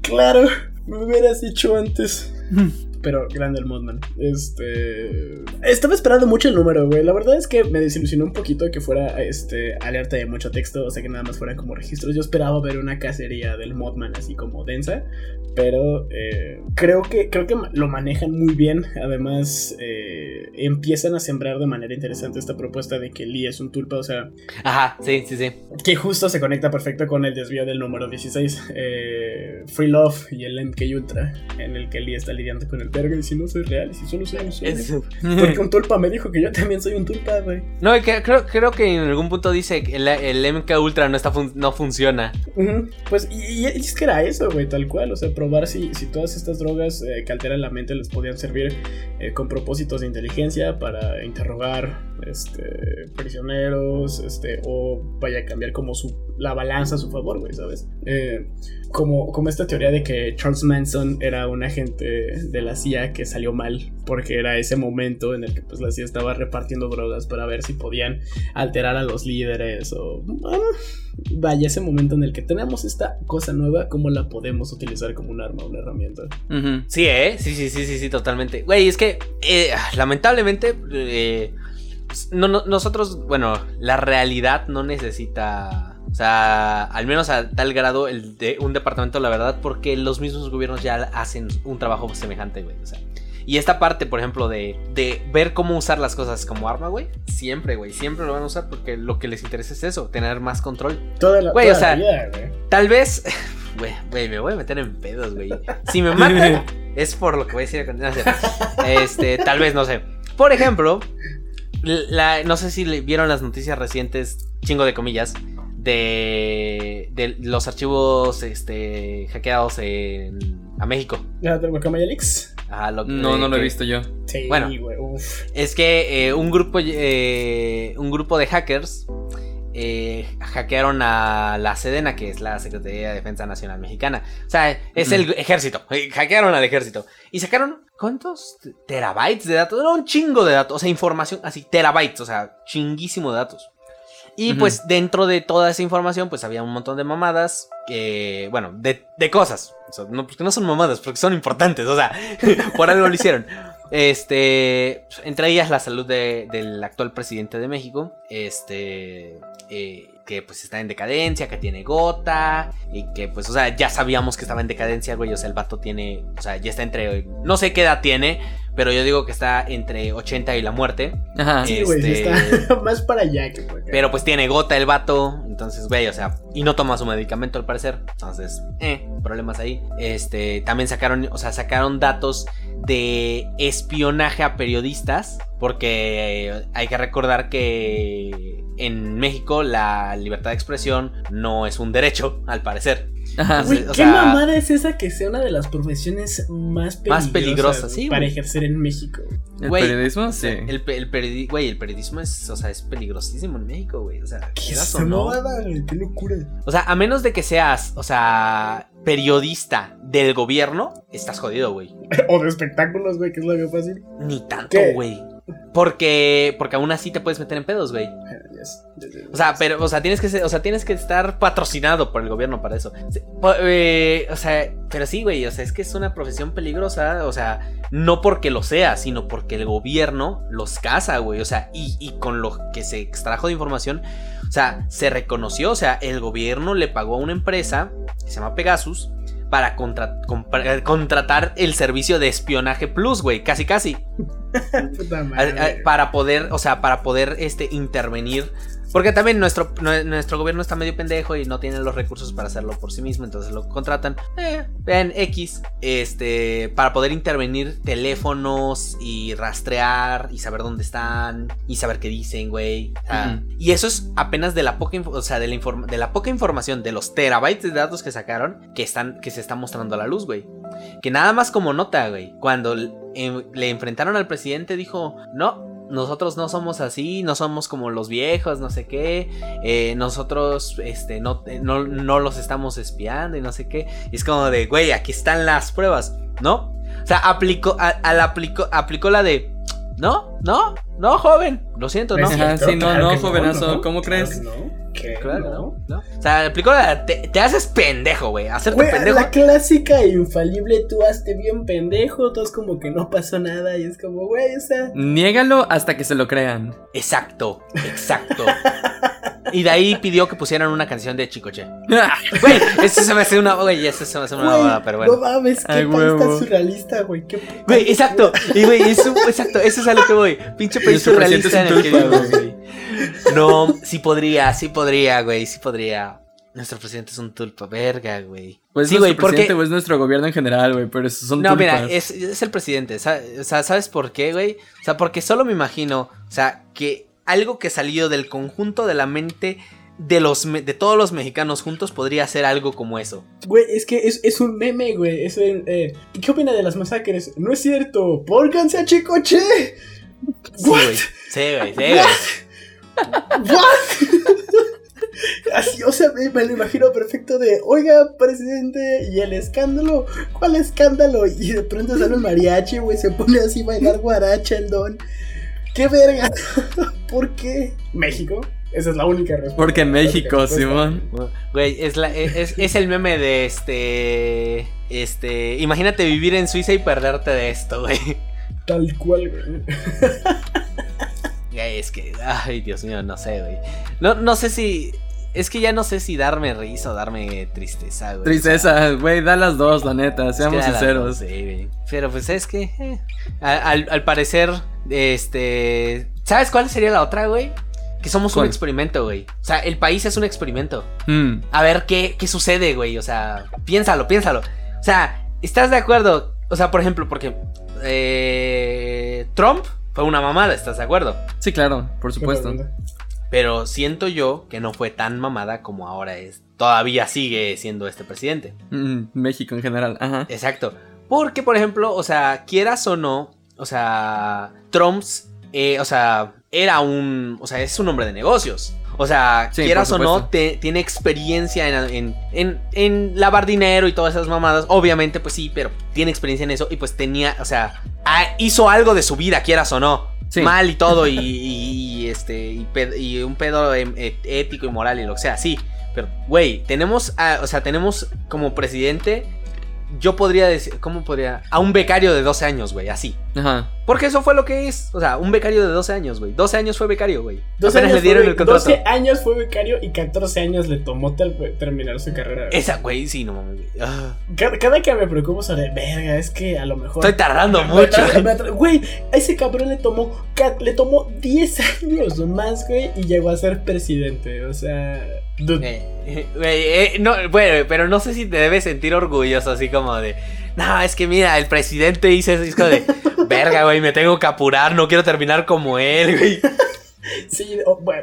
Claro, me hubieras dicho antes. Pero grande el Mothman. Este. Estaba esperando mucho el número, güey. La verdad es que me desilusionó un poquito que fuera este alerta de mucho texto. O sea que nada más fueran como registros. Yo esperaba ver una cacería del Mothman así como densa. Pero eh, creo que creo que lo manejan muy bien. Además, eh, empiezan a sembrar de manera interesante esta propuesta de que Lee es un tulpa. O sea, Ajá, sí, sí, sí. que justo se conecta perfecto con el desvío del número 16, eh, Free Love y el MK Ultra, en el que Lee está lidiando con el verga y si no soy real, y si solo soy un sueño. Porque un tulpa me dijo que yo también soy un tulpa, güey. No, y que- creo, creo que en algún punto dice que el, el MK Ultra no, está fun- no funciona. Pues, y, y- y es que era eso, güey, tal cual. O sea, probar si, si todas estas drogas eh, que alteran la mente les podían servir eh, con propósitos de inteligencia para interrogar este, prisioneros, este, o vaya a cambiar como su, la balanza a su favor, güey, ¿sabes? Eh, como, como esta teoría de que Charles Manson era un agente de la CIA que salió mal porque era ese momento en el que pues la CIA estaba repartiendo drogas para ver si podían alterar a los líderes o bueno, vaya ese momento en el que tenemos esta cosa nueva, cómo la podemos utilizar como un arma, una herramienta. Sí, ¿eh? Sí, sí, sí, sí, sí, totalmente. Güey, es que eh, lamentablemente eh, pues, no- nosotros, bueno, la realidad no necesita, o sea, al menos a tal grado el de un departamento, la verdad, porque los mismos gobiernos ya hacen un trabajo semejante, güey. O sea, y esta parte, por ejemplo, de, de ver cómo usar las cosas como arma, güey, siempre, güey, siempre lo van a usar porque lo que les interesa es eso, tener más control. Toda la, Güey, toda o sea, la vida, güey. Tal vez. Güey, güey, me voy a meter en pedos, güey. Si me matan, es por lo que voy a decir a continuación. Este, tal vez, no sé. Por ejemplo, la, no sé si vieron las noticias recientes, chingo de comillas, de, de los archivos este, hackeados en, a México. Ajá, lo- No, no lo he visto yo. Sí, Bueno. Es que eh, un grupo eh, un grupo de hackers eh, hackearon a la Sedena, que es la Secretaría de Defensa Nacional Mexicana. O sea, es el ejército. Hackearon al ejército. Y sacaron, ¿cuántos terabytes de datos? Era un chingo de datos. O sea, información así, terabytes. O sea, chinguísimo de datos. Y pues dentro de toda esa información, pues había un montón de mamadas. eh, bueno, de, de cosas. O sea, no, porque no son mamadas, porque son importantes. O sea, por algo lo hicieron. Este, entre ellas la salud de- del actual presidente de México, este, eh, que pues está en decadencia, que tiene gota, y que pues, o sea, ya sabíamos que estaba en decadencia, güey, o sea, el vato tiene, o sea, ya está entre, no sé qué edad tiene, pero yo digo que está entre 80 y la muerte, Ajá. Sí, güey, sí este- está más para allá que para acá. pero pues tiene gota el vato, entonces, güey, o sea, y no toma su medicamento al parecer. Entonces, eh, problemas ahí. Este, también sacaron, o sea, sacaron datos de espionaje a periodistas, porque eh, hay que recordar que en México la libertad de expresión no es un derecho, al parecer. Ajá. Güey, o ¿qué sea- mamada es esa que sea una de las profesiones más peligrosas, Más peligrosas, sí, para ejercer en México? ¿El Güey, periodismo? Sí. El, el peridi- güey, el periodismo es, o sea, es peligrosísimo en México, güey. O sea, ¿Qué es o no. mamada? ¡Qué locura! O sea, a menos de que seas, o sea, periodista del gobierno, estás jodido, güey. O de espectáculos, güey, que es lo que fácil. Ni tanto, ¿Qué? güey. Porque, porque aún así te puedes meter en pedos, güey. Yes, O sea, pero, o sea, tienes que ser, o sea, tienes que estar patrocinado por el gobierno para eso. Eh, o sea, pero sí, güey, o sea, es que es una profesión peligrosa, o sea, no porque lo sea, sino porque el gobierno los caza, güey, o sea, y, y con lo que se extrajo de información, o sea, se reconoció, o sea, el gobierno le pagó a una empresa que se llama Pegasus para contra- compra- contratar el servicio de espionaje plus, güey, casi casi. Para poder, o sea, para poder este intervenir. Porque también nuestro, nue- nuestro gobierno está medio pendejo y no tiene los recursos para hacerlo por sí mismo, entonces lo contratan. Eh, X, este, para poder intervenir teléfonos y rastrear y saber dónde están y saber qué dicen, güey. O sea, Y eso es apenas de la poca, o sea, de la, de la poca información, de los terabytes de datos que sacaron, que están, que se está mostrando a la luz, güey. Que nada más como nota, güey. Cuando eh, le enfrentaron al presidente, dijo, no, nosotros no somos así, no somos como los viejos, no sé qué. eh, nosotros, este, no, eh, no, no los estamos espiando y no sé qué. Y es como de, güey, aquí están las pruebas, ¿no? O sea, aplicó, a, a la aplicó, aplicó la de, no, no, no, joven, lo siento, no. Ajá, sí, no, claro no, jovenazo, ¿cómo claro crees? no. ¿Qué? Claro, ¿no? ¿no? O sea, aplicó la. Te, te haces pendejo, güey. Hacerte Güey, pendejo. la clásica e infalible, tú hazte bien pendejo, tú es como que no pasó nada y es como, güey, o sea... Niégalo hasta que se lo crean. Exacto, exacto. y de ahí pidió que pusieran una canción de Chicoche. Güey, eso se me hace una. Güey, eso se me hace una babada, pero No bueno. mames, qué país tan surrealista, güey. qué Güey, exacto. Y güey, eso, exacto, eso es a lo que voy. Pinche país surrealista en el que güey. No, sí podría, sí podría, güey, sí podría. Nuestro presidente es un tulpa, verga, güey. Pues sí, sí, güey, nuestro presidente porque. es nuestro gobierno en general, güey, pero esos son No, mira, es, es el presidente. O sea, ¿sabes por qué, güey? O sea, porque solo me imagino, o sea, que algo que salió del conjunto de la mente de los me- de todos los mexicanos juntos podría ser algo como eso. Güey, es que es, es un meme, güey. Es el, eh, ¿Qué opina de las masacres? No es cierto, pórganse a Chicoche. Sí, güey. Sí, güey. Sí, güey. ¿What? Así, o sea, me, me lo imagino perfecto de, oiga, presidente, y el escándalo, ¿cuál escándalo? Y de pronto sale un mariachi, güey, se pone así a bailar guaracha el don. ¡Qué verga! ¿Por qué? México. Esa es la única respuesta. Porque México. Simón. Güey, es, la, es, es el meme de este. Este. Imagínate vivir en Suiza y perderte de esto, güey. Tal cual, güey. Es que. Ay, Dios mío, no sé, güey. No, no sé si. Es que ya no sé si darme risa o darme tristeza, güey. Tristeza, güey, da las dos, la neta, Es que seamos sinceros. dos, sí, güey. Pero pues es que. eh, al, al parecer, este. ¿Sabes cuál sería la otra, güey? Que somos un experimento, güey. O sea, el país es un experimento. Mm, A ver qué, qué sucede, güey. O sea, piénsalo, piénsalo. O sea, ¿estás de acuerdo? O sea, por ejemplo, porque eh, Trump fue una mamada, ¿estás de acuerdo? Sí, claro, por supuesto. Pero siento yo que no fue tan mamada como ahora es. Todavía sigue siendo este presidente. Mm, México en general, ajá. Exacto. Porque, por ejemplo, o sea, quieras o no, o sea, Trump, eh, o sea, era un, o sea, es un hombre de negocios. O sea, Sí, quieras o no, te- tiene experiencia en, en, en- en lavar dinero y todas esas mamadas. Obviamente, pues sí, pero tiene experiencia en eso y pues tenía, o sea, hizo algo de su vida, quieras o no. Sí. Mal y todo y, y- y, este, y, un pedo em, et- ético y moral y lo que sea, sí. Pero, güey, tenemos, a- o sea, tenemos como presidente, yo podría decir, ¿cómo podría? A un becario de 12 años, güey, así. Ajá. Porque eso fue lo que es, o sea, un becario de 12 años, güey. 12 años fue becario, güey. 12 Apenas años, le dieron fue, el contrato. 12 años fue becario y 14 años le tomó ter- terminar su carrera. güey. Esa, güey, sí, no mames, güey. Ah, Cada, cada que me preocupo sobre, verga, es que a lo mejor... Estoy tardando mucho. Güey, a ese cabrón le tomó, le tomó 10 años más, güey, y llegó a ser presidente. O sea, Eh, eh, no, bueno, pero no sé si te debes sentir orgulloso, así como de, no, es que mira, el presidente hizo eso, como de, verga, güey, me tengo que apurar, no quiero terminar como él, güey. sí,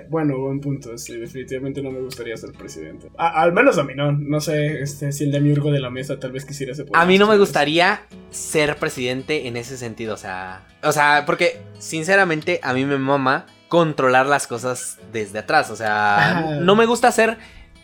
bueno, buen punto. Sí, definitivamente no me gustaría ser presidente. A- al menos a mí no. No sé este, si el de mi urgo de la mesa tal vez quisiera ser A mí no me gustaría ser presidente en ese sentido, o sea, o sea, porque sinceramente a mí me mama controlar las cosas desde atrás, o sea, Ajá. no me gusta ser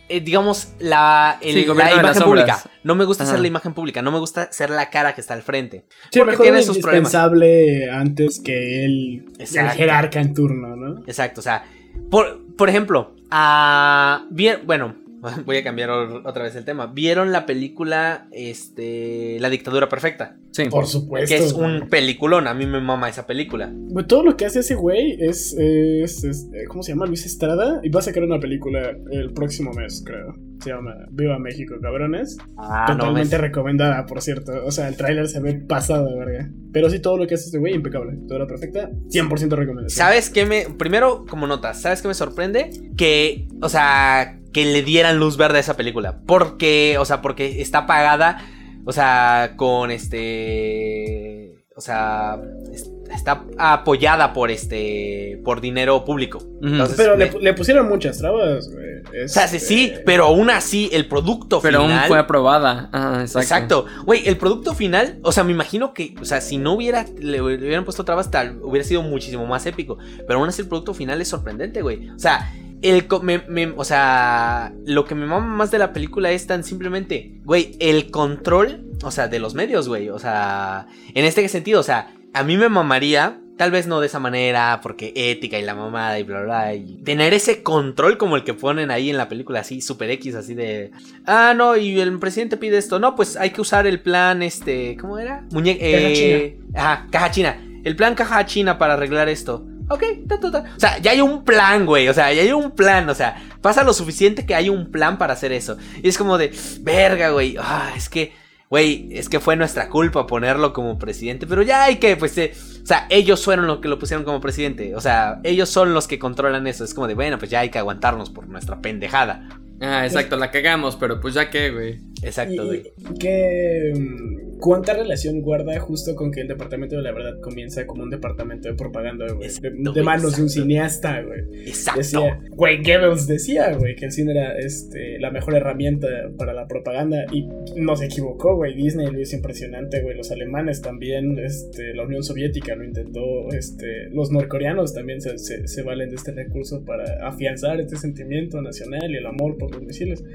eh, digamos la, el- Sí, la imagen pública. No me gusta Ajá. ser la imagen pública, no me gusta ser la cara que está al frente. Sí, porque mejor tiene sus problemas. indispensable antes que el, el jerarca en turno, ¿no? Exacto, o sea, por, por ejemplo, ah, bien, bueno, voy a cambiar otra vez el tema. ¿Vieron la película este La dictadura perfecta? Sí. Por supuesto. Que es güey. un peliculón, a mí me mama esa película. Todo lo que hace ese güey es, es, es- eh, ¿Cómo se llama? Luis Estrada. Y va a sacar una película el próximo mes, creo. Se llama Viva México, cabrones. Ah, Totalmente no, recomendada, por cierto. O sea, el tráiler se ve pasado de verga. Pero sí, todo lo que hace este güey, impecable. Todo lo perfecta, 100% recomendación. ¿Sabes qué me. Primero, como notas, ¿sabes qué me sorprende? Que, o sea, que le dieran luz verde a esa película. Porque, o sea, porque está pagada, o sea, con este. O sea, es- está apoyada por este. por dinero público. Entonces, Pero le, pusieron muchas trabas, güey. o sea, sí, sí, Este, pero aún así, el producto Pero final. aún fue aprobada. Ajá, exacto. Exacto. Güey, el producto final, o sea, me imagino que, o sea, si no hubiera, le hubieran puesto trabas, tal, hubiera sido muchísimo más épico. Pero aún así el producto final es sorprendente, güey. O sea, el, me- me- o sea, lo que me mama más de la película es tan simplemente, güey, el control, o sea, de los medios, güey. O sea, en este sentido, o sea, a mí me mamaría. Tal vez no de esa manera, porque ética y la mamada y bla, bla, bla. Y tener ese control como el que ponen ahí en la película, así, super X, así de. Ah, no, y el presidente pide esto. No, pues hay que usar el plan, este. ¿Cómo era? Muñe Caja eh, Ajá, caja china. El plan caja china para arreglar esto. Ok, ta, ta, ta. O sea, ya hay un plan, güey. O sea, ya hay un plan. O sea, pasa lo suficiente que hay un plan para hacer eso. Y es como de, verga, güey. Ah, es que, güey, es que fue nuestra culpa ponerlo como presidente. Pero ya hay que, pues, eh, o sea, ellos fueron los que lo pusieron como presidente. O sea, ellos son los que controlan eso. Es como de, bueno, pues ya hay que aguantarnos por nuestra pendejada. Ah, exacto, la cagamos, pero pues ya qué, güey. Exacto, güey. ¿qué, mm, ¿Cuánta relación guarda justo con que el departamento de la verdad comienza como un departamento de propaganda, güey? De, manos de un cineasta, güey. Exacto. Decía, güey, Goebbels decía, güey, que el cine era este, la mejor herramienta para la propaganda y no se equivocó, güey. Disney lo hizo impresionante, güey. Los alemanes también, este, la Unión Soviética lo intentó, este, los norcoreanos también se, se- se valen de este recurso para afianzar este sentimiento nacional y el amor por los misiles.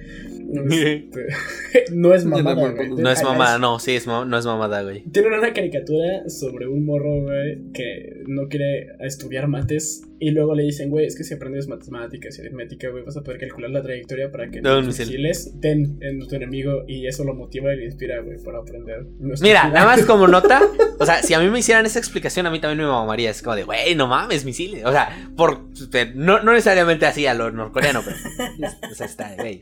Este, no es mamada, güey. No es mamada, no, sí, es no es mamada, güey. tienen una caricatura sobre un morro, güey, que no quiere estudiar mates. Y luego le dicen, güey, es que si aprendes matemáticas y aritmética, güey, vas a poder calcular la trayectoria para que misiles den en tu enemigo. Y eso lo motiva y le inspira, güey, para aprender. No Mira, nada más como nota, o sea, si a mí me hicieran esa explicación, a mí también me mamaría. Es como de, güey, no mames, misiles. O sea, por, no, no necesariamente así a lo norcoreano, pero. O sea, está, güey.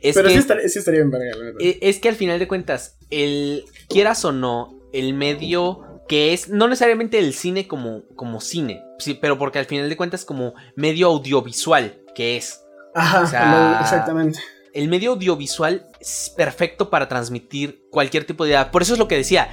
Es Pero que, sí, estaría, sí estaría bien verga, la verdad. e- es que al final de cuentas, el quieras o no, el medio que es, no necesariamente el cine como, como cine, sí, pero porque al final de cuentas como medio audiovisual que es. Ajá, o sea, lo- exactamente. el medio audiovisual es perfecto para transmitir cualquier tipo de idea. Por eso es lo que decía.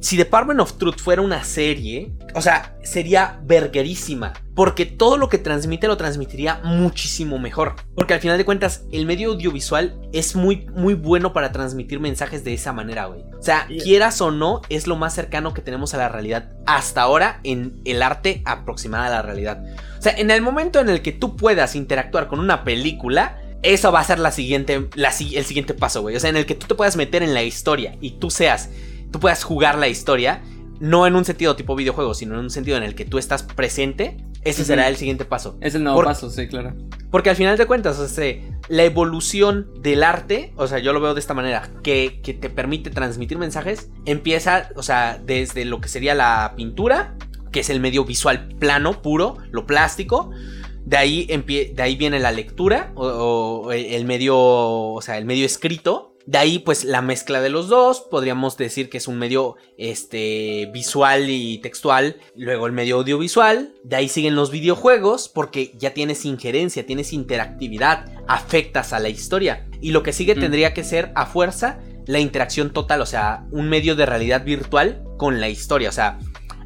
Si Department of Truth fuera una serie, o sea, sería verguerísima. Porque todo lo que transmite lo transmitiría muchísimo mejor. Porque al final de cuentas, el medio audiovisual es muy, muy bueno para transmitir mensajes de esa manera, güey. O sea, quieras o no, es lo más cercano que tenemos a la realidad hasta ahora en el arte aproximado a la realidad. O sea, en el momento en el que tú puedas interactuar con una película, eso va a ser la siguiente, la el siguiente paso, güey. O sea, en el que tú te puedas meter en la historia y tú seas, tú puedas jugar la historia, no en un sentido tipo videojuego, sino en un sentido en el que tú estás presente, ese será el siguiente paso. Es el nuevo paso, sí, claro. Porque al final de cuentas, o sea, la evolución del arte, o sea, yo lo veo de esta manera, que, que te permite transmitir mensajes, empieza, o sea, desde lo que sería la pintura, que es el medio visual plano, puro, lo plástico. De ahí, empie- de ahí viene la lectura, o, o el medio, o sea, el medio escrito. De ahí, pues, la mezcla de los dos. Podríamos decir que es un medio este, visual y textual. Luego el medio audiovisual. De ahí siguen los videojuegos. Porque ya tienes injerencia, tienes interactividad. Afectas a la historia. Y lo que sigue Mm. tendría que ser a fuerza la interacción total. O sea, un medio de realidad virtual con la historia. O sea,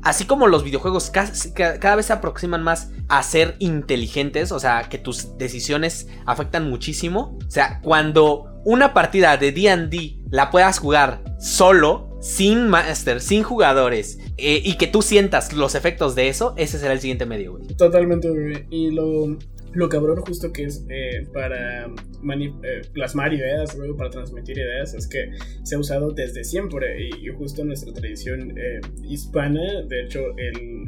Así como los videojuegos cada vez se aproximan más a ser inteligentes, o sea, que tus decisiones afectan muchísimo. O sea, cuando una partida de DD la puedas jugar solo, sin master, sin jugadores, eh, y que tú sientas los efectos de eso, ese será el siguiente medio. Totalmente, güey. Y lo, lo cabrón justo que es eh, para eh, plasmar ideas, güey, para transmitir ideas, es que se ha usado desde siempre. Y, justo en nuestra tradición eh, hispana, de hecho, el,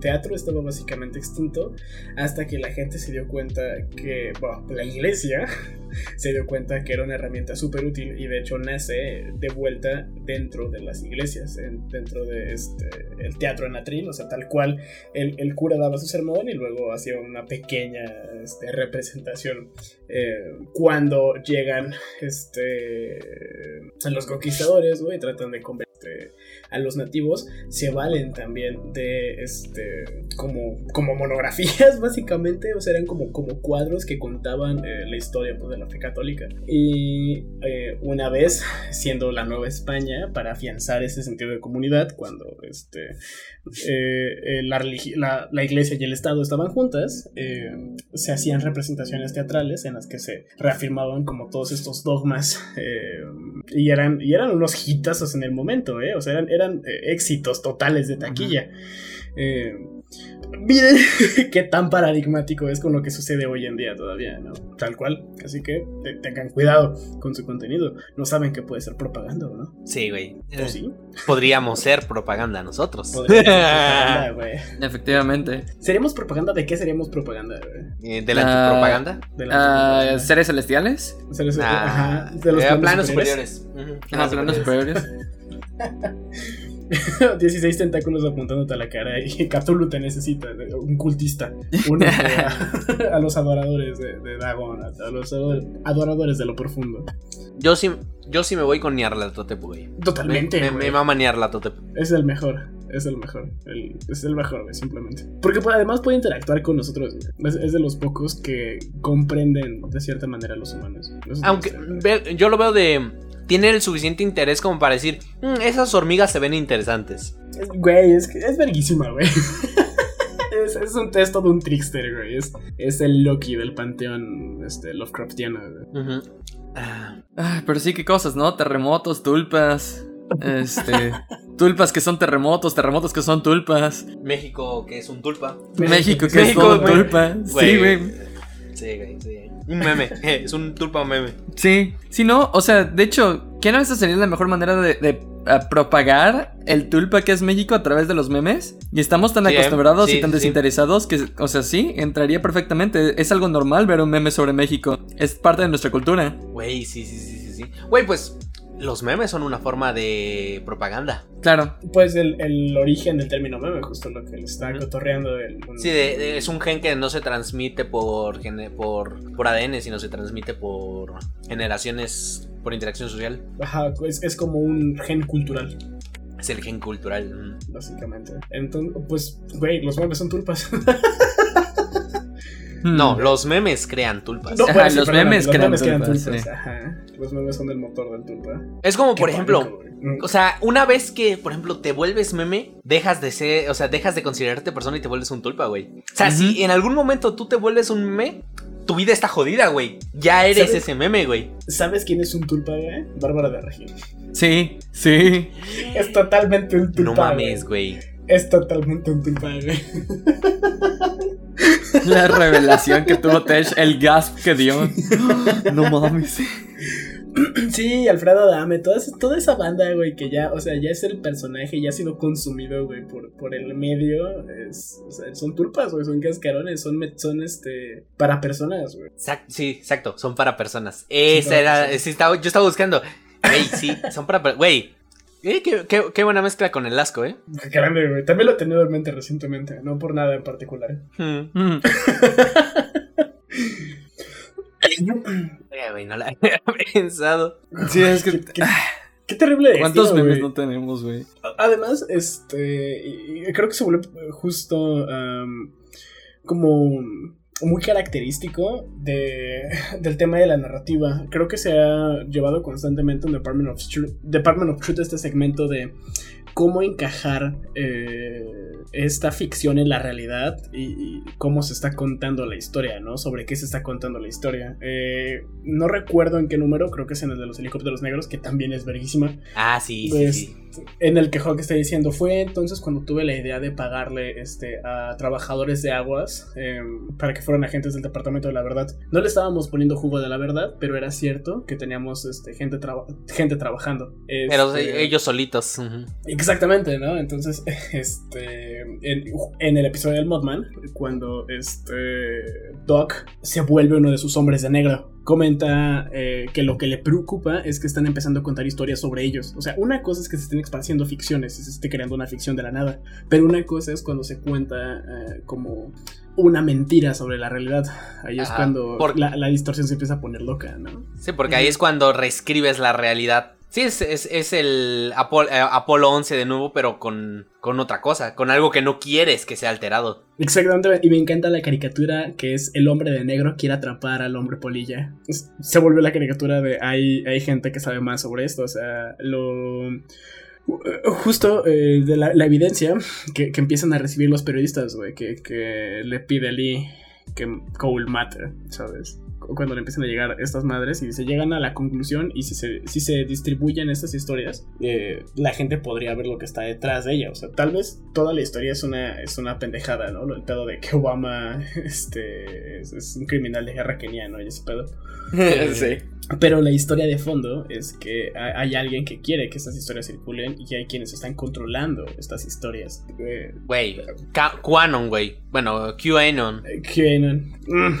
teatro estaba básicamente extinto hasta que la gente se dio cuenta que, bueno, la iglesia se dio cuenta que era una herramienta súper útil y de hecho nace de vuelta dentro de las iglesias, en- dentro de este, el teatro en atril, o sea, tal cual el, el cura daba su sermón y luego hacía una pequeña este, representación. Eh, cuando llegan este, los conquistadores, güey, tratan de convertir a los nativos, se valen también de este, como, como monografías, básicamente, o sea, eran como, como cuadros que contaban eh, la historia pues, de la fe católica. Y eh, una vez, siendo la Nueva España, para afianzar ese sentido de comunidad, cuando este, eh, eh, la, la- la iglesia y el Estado estaban juntas, eh, se hacían representaciones teatrales en las que se reafirmaban como todos estos dogmas eh, y, eran, y eran unos hitazos en el momento, o sea, eran, eran éxitos totales de taquilla. Miren qué tan paradigmático es con lo que sucede hoy en día todavía, ¿no? Tal cual. Así que te- tengan cuidado con su contenido. No saben que puede ser propaganda, ¿o ¿no? Sí, güey. ¿O sí? Podríamos ser propaganda nosotros. Podría ser propaganda, güey. Efectivamente. ¿Seríamos propaganda? ¿De qué seríamos propaganda, güey? Eh, ¿De la Ah, antipropaganda? De la Ah. ¿Seres celestiales? ¿Se les- Ah, ajá, de los eh, planos, planos superiores. superiores. Ajá, planos superiores. 16 tentáculos apuntándote a la cara y Cthulhu te necesita, un cultista. Únete a, a los adoradores de, de Dagon, a, los ador- adoradores de lo profundo. Yo sí, yo sí me voy con Nyarlathotep, güey. Totalmente. Me, me, güey. me mama Nyarlathotep. Es el mejor, es el mejor. el- es el mejor, güey, simplemente. Porque pues, además puede interactuar con nosotros. Es, es de los pocos que comprenden de cierta manera a los humanos. Aunque ve- yo lo veo de. Tiene el suficiente interés como para decir, "Mm, esas hormigas se ven interesantes. Güey, es, que- es verguísima, güey. es, es un texto de un trickster, güey. Es, es el Loki del panteón este, Lovecraftiano, güey. Ah, Ah, pero sí, qué cosas, ¿no? Terremotos, tulpas. Este. tulpas que son terremotos, terremotos que son tulpas. México, que es un tulpa. México que México, güey. tulpas. Güey. Sí, güey. Sí, güey, sí. Un meme, es un tulpa meme. Sí. Sí, no, o sea, de hecho, ¿qué no esa sería la mejor manera de, de, propagar el tulpa que es México a través de los memes? Y estamos tan Sí, ¿eh? acostumbrados Sí, y tan sí. desinteresados que, o sea, sí, entraría perfectamente. Es algo normal ver un meme sobre México. Es parte de nuestra cultura. Güey, sí, sí, sí, sí, sí. Güey, pues los memes son una forma de propaganda. Claro. Pues el, el origen del término meme, justo lo que le está cotorreando. del- un- Sí, de- de- es un gen que no se transmite por, gene- por, por ADN, sino se transmite por generaciones, por interacción social. Ajá, pues es como un gen cultural, Es el gen cultural. mm. básicamente. Entonces, pues, güey, los memes son tulpas. No, Mm. los memes crean tulpas. No, Ajá, bueno, sí, los memes los crean memes crean tulpas, tulpas. sí. Ajá. Los memes son el motor del tulpa. Es como, por ejemplo, pánico. Mm. o sea, una vez que, por ejemplo, te vuelves meme, dejas de ser, o sea, dejas de considerarte persona y te vuelves un tulpa, güey. O sea, si en algún momento tú te vuelves un meme, tu vida está jodida, güey. Ya eres ¿Sabes? ese meme, güey. ¿Sabes quién es un tulpa, güey? Bárbara de Regil. Sí, sí. Es totalmente un tulpa. No mames, güey. Es totalmente un tulpa, güey. La revelación que tuvo Tesh, el gasp que dio. No mames. Sí, Alfredo Dame, toda, esa- toda esa banda, güey, que ya, o sea, ya es el personaje, ya ha sido consumido, güey, por, por el medio. Es, o sea, son tulpas, güey, son cascarones, son, son este, para personas, güey. Sí, exacto, son para personas. Esa era, sí, estaba, yo estaba buscando. Güey, sí, son para Güey, eh, qué, qué- qué buena mezcla con el asco, ¿eh? Qué grande, güey. También lo he tenido en mente recientemente, no por nada en particular. Mm. Eh, güey, no la había pensado. Sí, es Qué, que. qué- qué terrible ¿Cuántos destino, memes no tenemos, güey? Además, este, creo que se vuelve justo como muy característico de, del tema de la narrativa. Creo que se ha llevado constantemente en Department of Truth, Department of Truth este segmento de cómo encajar eh, esta ficción en la realidad y, y cómo se está contando la historia, ¿no? Sobre qué se está contando la historia. Eh, no recuerdo en qué número, creo que es en el de los helicópteros negros, que también es verguísima. Ah, sí, sí, Pues, sí. en el que Hawk está diciendo fue entonces cuando tuve la idea de pagarle este a trabajadores de aguas eh, para que fueran agentes del departamento de la verdad no le estábamos poniendo jugo de la verdad pero era cierto que teníamos este gente traba- gente trabajando Pero Este, ellos solitos. Exactamente, ¿no? Entonces, este, en, en el episodio del Modman, cuando este Doc se vuelve uno de sus hombres de negro, comenta eh, que lo que le preocupa es que están empezando a contar historias sobre ellos. O sea, una cosa es que se estén expandiendo ficciones se esté creando una ficción de la nada, pero una cosa es cuando se cuenta eh, como una mentira sobre la realidad. Ahí es Ajá, cuando la, la distorsión se empieza a poner loca, ¿no? Sí, porque ahí es cuando reescribes la realidad. Sí, es, es, es el eh, Apolo 11 de nuevo, pero con, con otra cosa, con algo que no quieres que sea alterado. Exactamente, y me encanta la caricatura que es el hombre de negro quiere atrapar al hombre polilla. Se volvió la caricatura de hay, hay gente que sabe más sobre esto, o sea, lo... Justo eh, de la, la evidencia que, empiezan a recibir los periodistas, güey, que, le pide Lee que Cole mate, ¿sabes? Cuando le empiezan a llegar estas madres y se llegan a la conclusión y si se, si se distribuyen estas historias, eh, la gente podría ver lo que está detrás de ella. O sea, tal vez toda la historia es una, es una pendejada, ¿no? El pedo de que Obama este, es, es un criminal de guerra keniano y ese pedo. sí. Pero la historia de fondo es que hay, alguien que quiere que estas historias circulen y hay quienes están controlando estas historias. Eh, Güey, Ca- QAnon, güey. Bueno, QAnon. QAnon. Mm.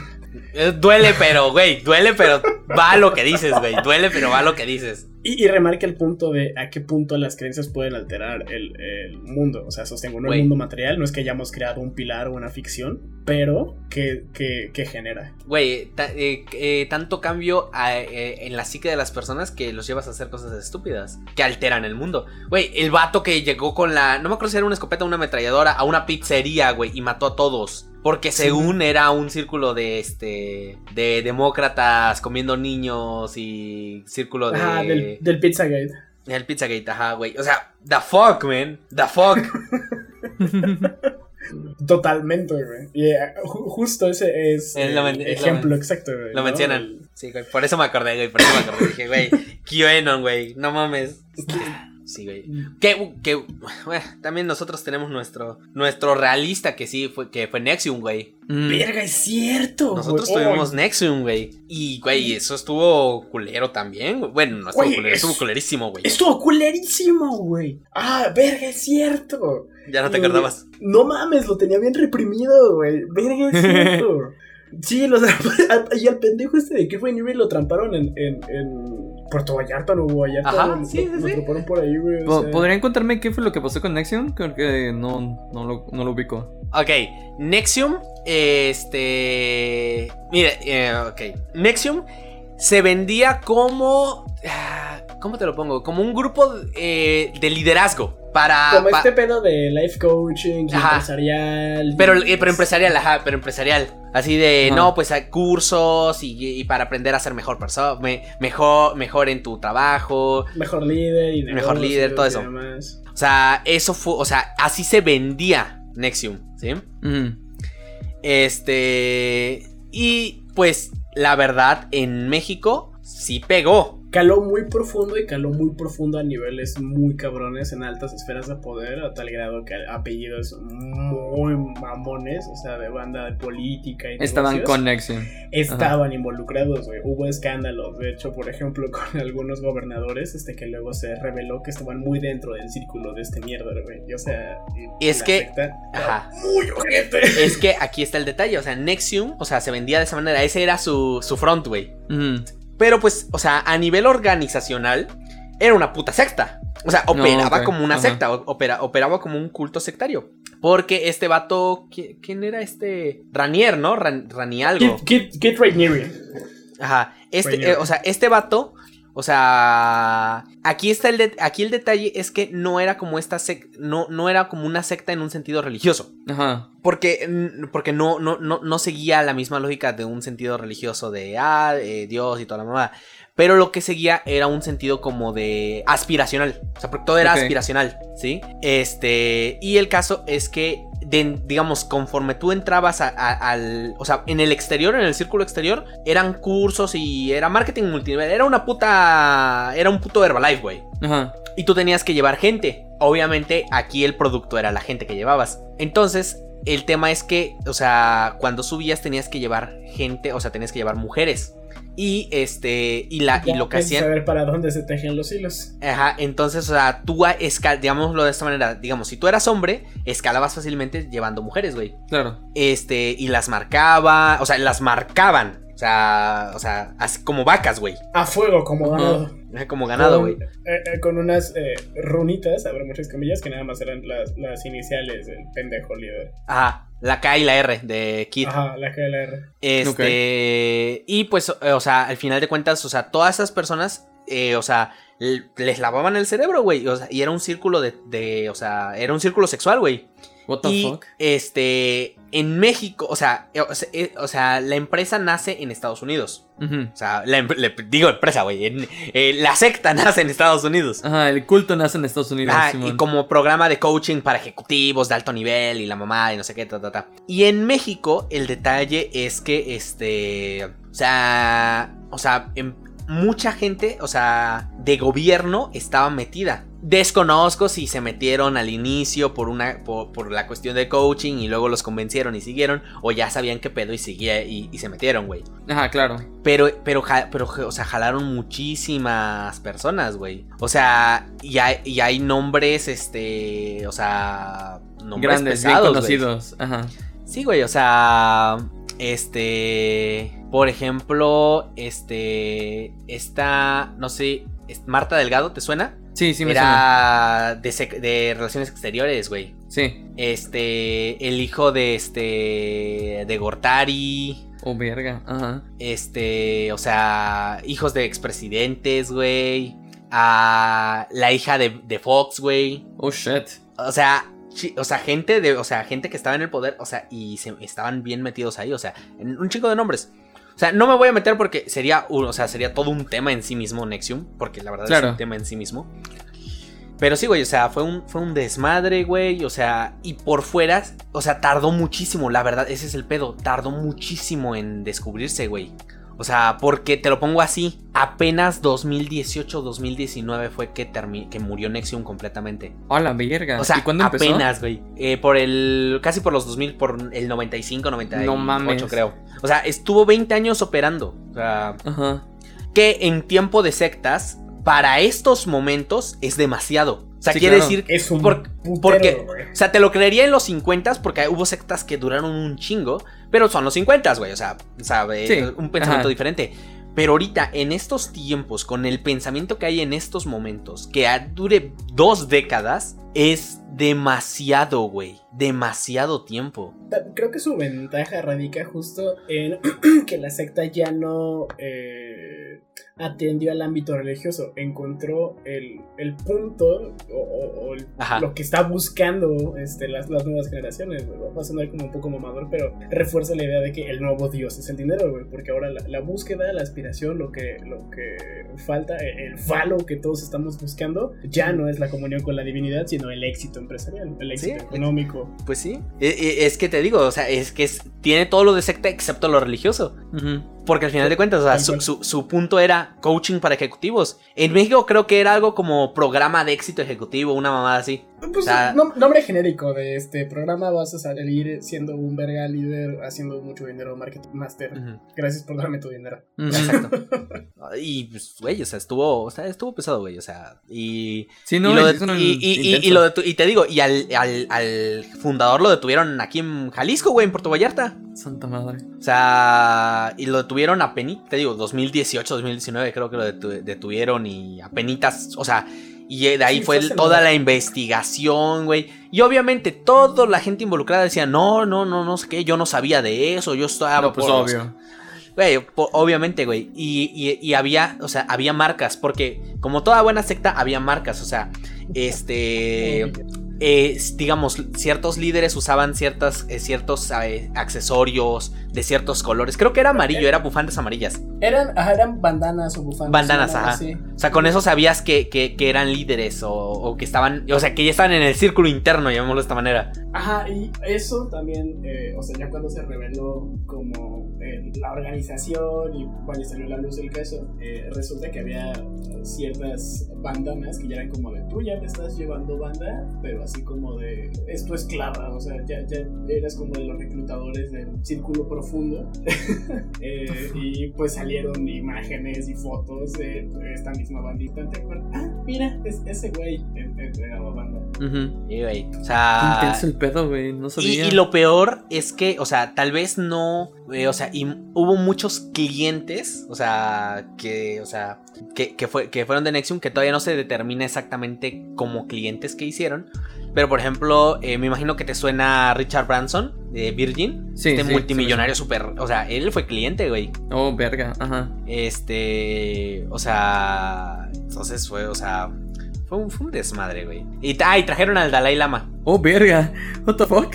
Eh, Duele, pero, güey, duele, pero va lo que dices, güey. Duele, pero va lo que dices. Y, y remarca el punto de a qué punto las creencias pueden alterar el, el mundo. O sea, sostengo, no el mundo material, no es que hayamos creado un pilar o una ficción, pero que, que, que genera. Güey, eh, eh, tanto cambio a- eh, en la psique de las personas que los llevas a hacer cosas estúpidas, que alteran el mundo. Güey, el vato que llegó con la, no me acuerdo si era una escopeta o una ametralladora, a una pizzería, güey, y mató a todos. Porque según era un círculo de este. de demócratas comiendo niños y círculo de. Ajá, del, del Pizzagate. El Pizzagate, ajá, güey. O sea, the fuck, man. The fuck. Totalmente, güey. Y ju- justo ese es el ejemplo exacto, güey. Lo ¿no? mencionan. Sí, güey. Por eso me acordé, güey. Por eso me acordé. Dije, güey. QAnon, güey. No mames. Sí, güey. Que, que, bueno, también nosotros tenemos nuestro, nuestro realista que sí fue, que fue Nexium, güey. Mm. Verga, es cierto. Nosotros güey. tuvimos Oh, Nexium, güey. Y, güey, eso estuvo culero también. güey. Bueno, no estuvo Güey, culero, es- estuvo culerísimo, güey. Estuvo culerísimo, güey. Ah, verga, es cierto. Ya no te acordabas. No mames, lo tenía bien reprimido, güey. Verga, es cierto. Sí, los y al pendejo este de que fue nivel lo tramparon en, en, en Puerto Vallarta, Nuevo Vallarta. Ajá, lo, sí, sí, lo sí. por ahí, güey. o sea. ¿Podrían contarme qué fue lo que pasó con Nexium? Creo que no, no, lo, no lo ubico. Ok, Nexium, este... Mire, eh, ok. Nexium se vendía como... ah, ¿Cómo te lo pongo? Como un grupo eh, de liderazgo para... Como pa- este pedo de life coaching, Ajá. empresarial. Pero, eh, pero empresarial, ajá, pero empresarial. Así de, Ajá. no, pues hay cursos y, y para aprender a ser mejor persona, mejor, mejor en tu trabajo. Mejor líder y Mejor negocios líder, todo eso. demás. O sea, eso fue, o sea, así se vendía Nexium, ¿sí? Mm. Este. Y pues, la verdad, en México sí pegó. Caló muy profundo y caló muy profundo a niveles muy cabrones en altas esferas de poder, a tal grado que apellidos muy mamones, o sea, de banda de política y Estaban negocios, con Nexium. estaban involucrados, güey. Hubo escándalos, de hecho, por ejemplo, con algunos gobernadores, este que luego se reveló que estaban muy dentro del círculo de este mierda, güey. Y, o sea, Y es que- secta Ajá. muy ojete. Es que aquí está el detalle. O sea, Nexium, o sea, se vendía de esa manera. Ese era su, su front, güey. Mm. Pero pues, o sea, a nivel organizacional, era una puta secta. O sea, operaba como una ajá. secta, opera- operaba como un culto sectario. Porque este vato, ¿qui- ¿quién era este? Ranier, ¿no? Ran, Rani algo. Kit, Kit, Kit Raniere. Ajá. Este, Ranier. eh, o sea, este vato, o sea, aquí está el de- aquí el detalle es que no era como esta sec- no, no era como una secta en un sentido religioso. Ajá. Porque, mm, porque no, no, no, no seguía la misma lógica de un sentido religioso de ah, eh, Dios y toda la mamada. Pero lo que seguía era un sentido como de aspiracional. O sea, porque todo era aspiracional, ¿sí? Este. Y el caso es que, de- digamos, conforme tú entrabas a- a- al. O sea, en el exterior, en el círculo exterior, eran cursos y era marketing multinivel. Era una puta. Era un puto Herbalife, güey. Ajá. Y tú tenías que llevar gente. Obviamente aquí el producto era la gente que llevabas. Entonces, el tema es que, o sea, cuando subías tenías que llevar gente, o sea, tenías que llevar mujeres. Y este, y la, y lo que hacían. saber para dónde se tejen los hilos. Ajá, entonces, o sea, tú a- escal, digámoslo de esta manera, digamos, si tú eras hombre, escalabas fácilmente llevando mujeres, güey. Claro. Este, y las marcaba, o sea, las marcaban. O sea, o sea, así como vacas, güey. A fuego como ganado. Como ganado, Con- güey. eh, eh, con unas eh, runitas, habrá muchas comillas, que nada más eran las, las iniciales del pendejo líder. Ajá, la K y la R de Kid. Ajá, la K y la R. Este. Y pues, eh, o sea, al final de cuentas, o sea, todas esas personas, eh, o sea, les lavaban el cerebro, güey. O sea, y era un círculo de, de. O sea, era un círculo sexual, güey. What the Y fuck? este. En México, o sea, eh, o sea, eh, o sea, la empresa nace en Estados Unidos. O sea, la le- digo empresa, güey. eh, la secta nace en Estados Unidos. Ajá, el culto nace en Estados Unidos. Ah, Simón. y como programa de coaching para ejecutivos de alto nivel y la mamá y no sé qué, ta, ta, ta. Y en México el detalle es que, este, o sea, o sea, em- mucha gente, o sea, de gobierno estaba metida. Desconozco si se metieron al inicio por una por, por la cuestión de coaching y luego los convencieron y siguieron o ya sabían qué pedo y seguía y, y se metieron, güey. Ajá, claro. Pero, pero, pero, o sea, jalaron muchísimas personas, güey. O sea, y hay, y hay nombres, este, o sea, nombres Grandes, pesados, conocidos. Ajá. Sí, güey, o sea, este, por ejemplo, este, esta, no sé, Marta Delgado, ¿te suena? Sí, sí me suena. Era de, sec- de relaciones exteriores, güey. Sí. Este, el hijo de este, de Gortari. Oh, verga. Ajá. Este, o sea, hijos de expresidentes, güey. A la hija de, de Fox, güey. Oh, shit. O sea, o sea, gente de, o sea, gente que estaba en el poder, o sea, y se, estaban bien metidos ahí, o sea, un chico de nombres. O sea, no me voy a meter porque sería, o sea, sería todo un tema en sí mismo Nexium, porque la verdad es un tema en sí mismo. Pero sí, güey, o sea, fue un, fue un desmadre, güey, o sea, y por fuera, o sea, tardó muchísimo, la verdad, ese es el pedo, tardó muchísimo en descubrirse, güey. O sea, porque te lo pongo así, apenas 2018-2019 fue que, que murió Nexium completamente. A la verga. O sea, ¿Y cuándo empezó? apenas, güey. Eh, por el. Casi por los 2000, por el 95, 98, No mames. creo. O sea, estuvo 20 años operando. O sea, Ajá. que en tiempo de sectas, para estos momentos, es demasiado. O sea, Sí, quiere claro. decir. Es un por- putero, porque- güey. O sea, te lo creería en los 50 porque hubo sectas que duraron un chingo, pero son los 50, güey. O sea, Sí, un pensamiento ajá. diferente. Pero ahorita, en estos tiempos, con el pensamiento que hay en estos momentos, que dure dos décadas, es demasiado, güey. Demasiado tiempo. Creo que su ventaja radica justo en que la secta ya no eh, atendió al ámbito religioso, encontró el, el punto o, o- o el- lo que está buscando este, las, las nuevas generaciones. güey. Va a sonar como un poco mamador, pero refuerza la idea de que el nuevo Dios es el dinero, güey, porque ahora la, la búsqueda, la aspiración, lo que, lo que falta, el, el falo que todos estamos buscando, ya no es la comunión con la divinidad, sino el éxito empresarial, el éxito Sí. económico. Pues sí. E- e- Es que te digo, o sea, es que es- tiene todo lo de secta excepto lo religioso. Ujú. Porque al final de cuentas, o sea, su, su- su punto era coaching para ejecutivos. En México creo que era algo como programa de éxito ejecutivo, una mamada así. Pues O sea- nom- nombre genérico de este programa vas a salir siendo un verga líder haciendo mucho dinero marketing master. Gracias por darme tu dinero. Exacto. Y pues, güey, o sea, estuvo, o sea, estuvo pesado, güey, o sea, y... Sí, no, y, lo de- y- y- y- lo detu- y te digo, y al, al- al fundador lo detuvieron aquí en Jalisco, güey, en Puerto Vallarta. Santa madre. O sea, y lo detuvieron a te digo, 2018, 2019 creo que lo detu- detuvieron y a penitas, o sea, y de ahí Sí, fue toda la investigación, güey. Y obviamente toda la gente involucrada decía, no, no, no, no sé qué, yo no sabía de eso, yo estaba... no, pues por los- obvio. Güey, obviamente, güey. Y, y- y había, o sea, había marcas, porque como toda buena secta, había marcas, o sea, este... eh, digamos, ciertos líderes usaban ciertas, eh, ciertos eh, accesorios de ciertos colores. Creo que era amarillo, era bufandas amarillas. Eran, ajá, eran bandanas o bufandas. Bandanas, ajá. así. O sea, con eso sabías que, que- que eran líderes o, o que estaban, o sea, que ya estaban en el círculo interno, llamémoslo de esta manera. Ajá, y eso también, o sea, ya cuando se reveló como eh, la organización y cuando salió a la luz el caso, eh, resulta que había ciertas bandanas que ya eran como de tú ya me estás llevando banda, pero así como de es tu esclava, o sea, ya, ya eras como de los reclutadores del círculo profundo. Eh, y pues salieron imágenes y fotos de esta misma bandita. Te acuerdas? Ah, mira, es, ese güey en- entregaba banda. Ujú. Sí, güey. O sea, intenso el pedo, güey. No Y, sabía. y lo peor es que, o sea, tal vez no, eh, o sea, y hubo muchos clientes, o sea, que, o sea, que, que fue, que fueron de Nexium, que todavía no se determina exactamente como clientes que hicieron. Pero, por ejemplo, eh, me imagino que te suena Richard Branson de Virgin. Sí, este sí, multimillonario súper, o sea, él fue cliente, güey. Oh, verga. Ajá. Este, o sea, entonces fue, o sea, fue un, fue un desmadre, güey. Y, ah, y trajeron al Dalai Lama. Oh, verga. What the fuck?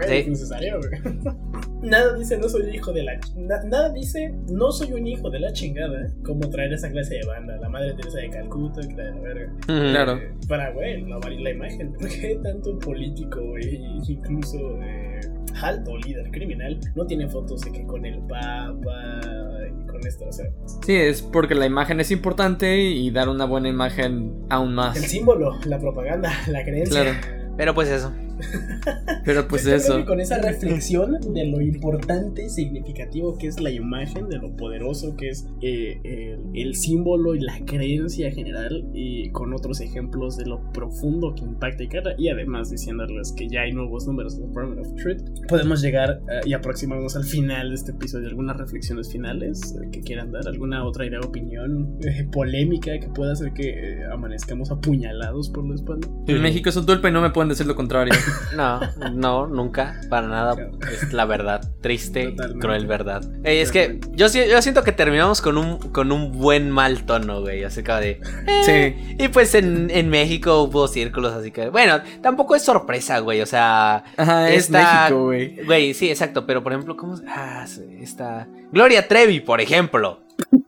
Sí. Es necesario, güey. Nada dice no soy hijo de la. na- nada dice no soy un hijo de la chingada. ¿eh? Como traer esa clase de banda. La madre Teresa de Calcuta, que la de la verga. Claro. Eh, para, güey, la, la imagen. ¿Por qué tanto político, güey? Incluso eh, alto líder criminal. No tiene fotos de que con el Papa y con esto, o sea. Sí, es porque la imagen es importante y dar una buena imagen aún El más. símbolo, la propaganda, la creencia. Claro. Pero pues eso. Pero pues Yo eso. con esa reflexión de lo importante y significativo que es la imagen, de lo poderoso que es eh, el, el símbolo y la creencia general, y con otros ejemplos de lo profundo que impacta y cara, y además diciéndoles que ya hay nuevos números de Department of Truth, podemos llegar eh, y aproximarnos al final de este episodio. ¿Algunas reflexiones finales eh, que quieran dar? ¿Alguna otra idea, opinión eh, polémica que pueda hacer que eh, amanezcamos apuñalados por la espalda? En México es un tulpa y no me pueden decir lo contrario. No, no, nunca, para nada. Es la verdad, triste, Totalmente. cruel verdad. Ey, es que yo, yo siento que terminamos con un, con un buen mal tono, güey. Así de. eh, Sí. Y pues en, en México hubo círculos, así que. Bueno, tampoco es sorpresa, güey. O sea. Ajá, es Esta- México, güey. Güey, sí, exacto. Pero por ejemplo, ¿cómo? Ah, sí, está. Gloria Trevi, por ejemplo.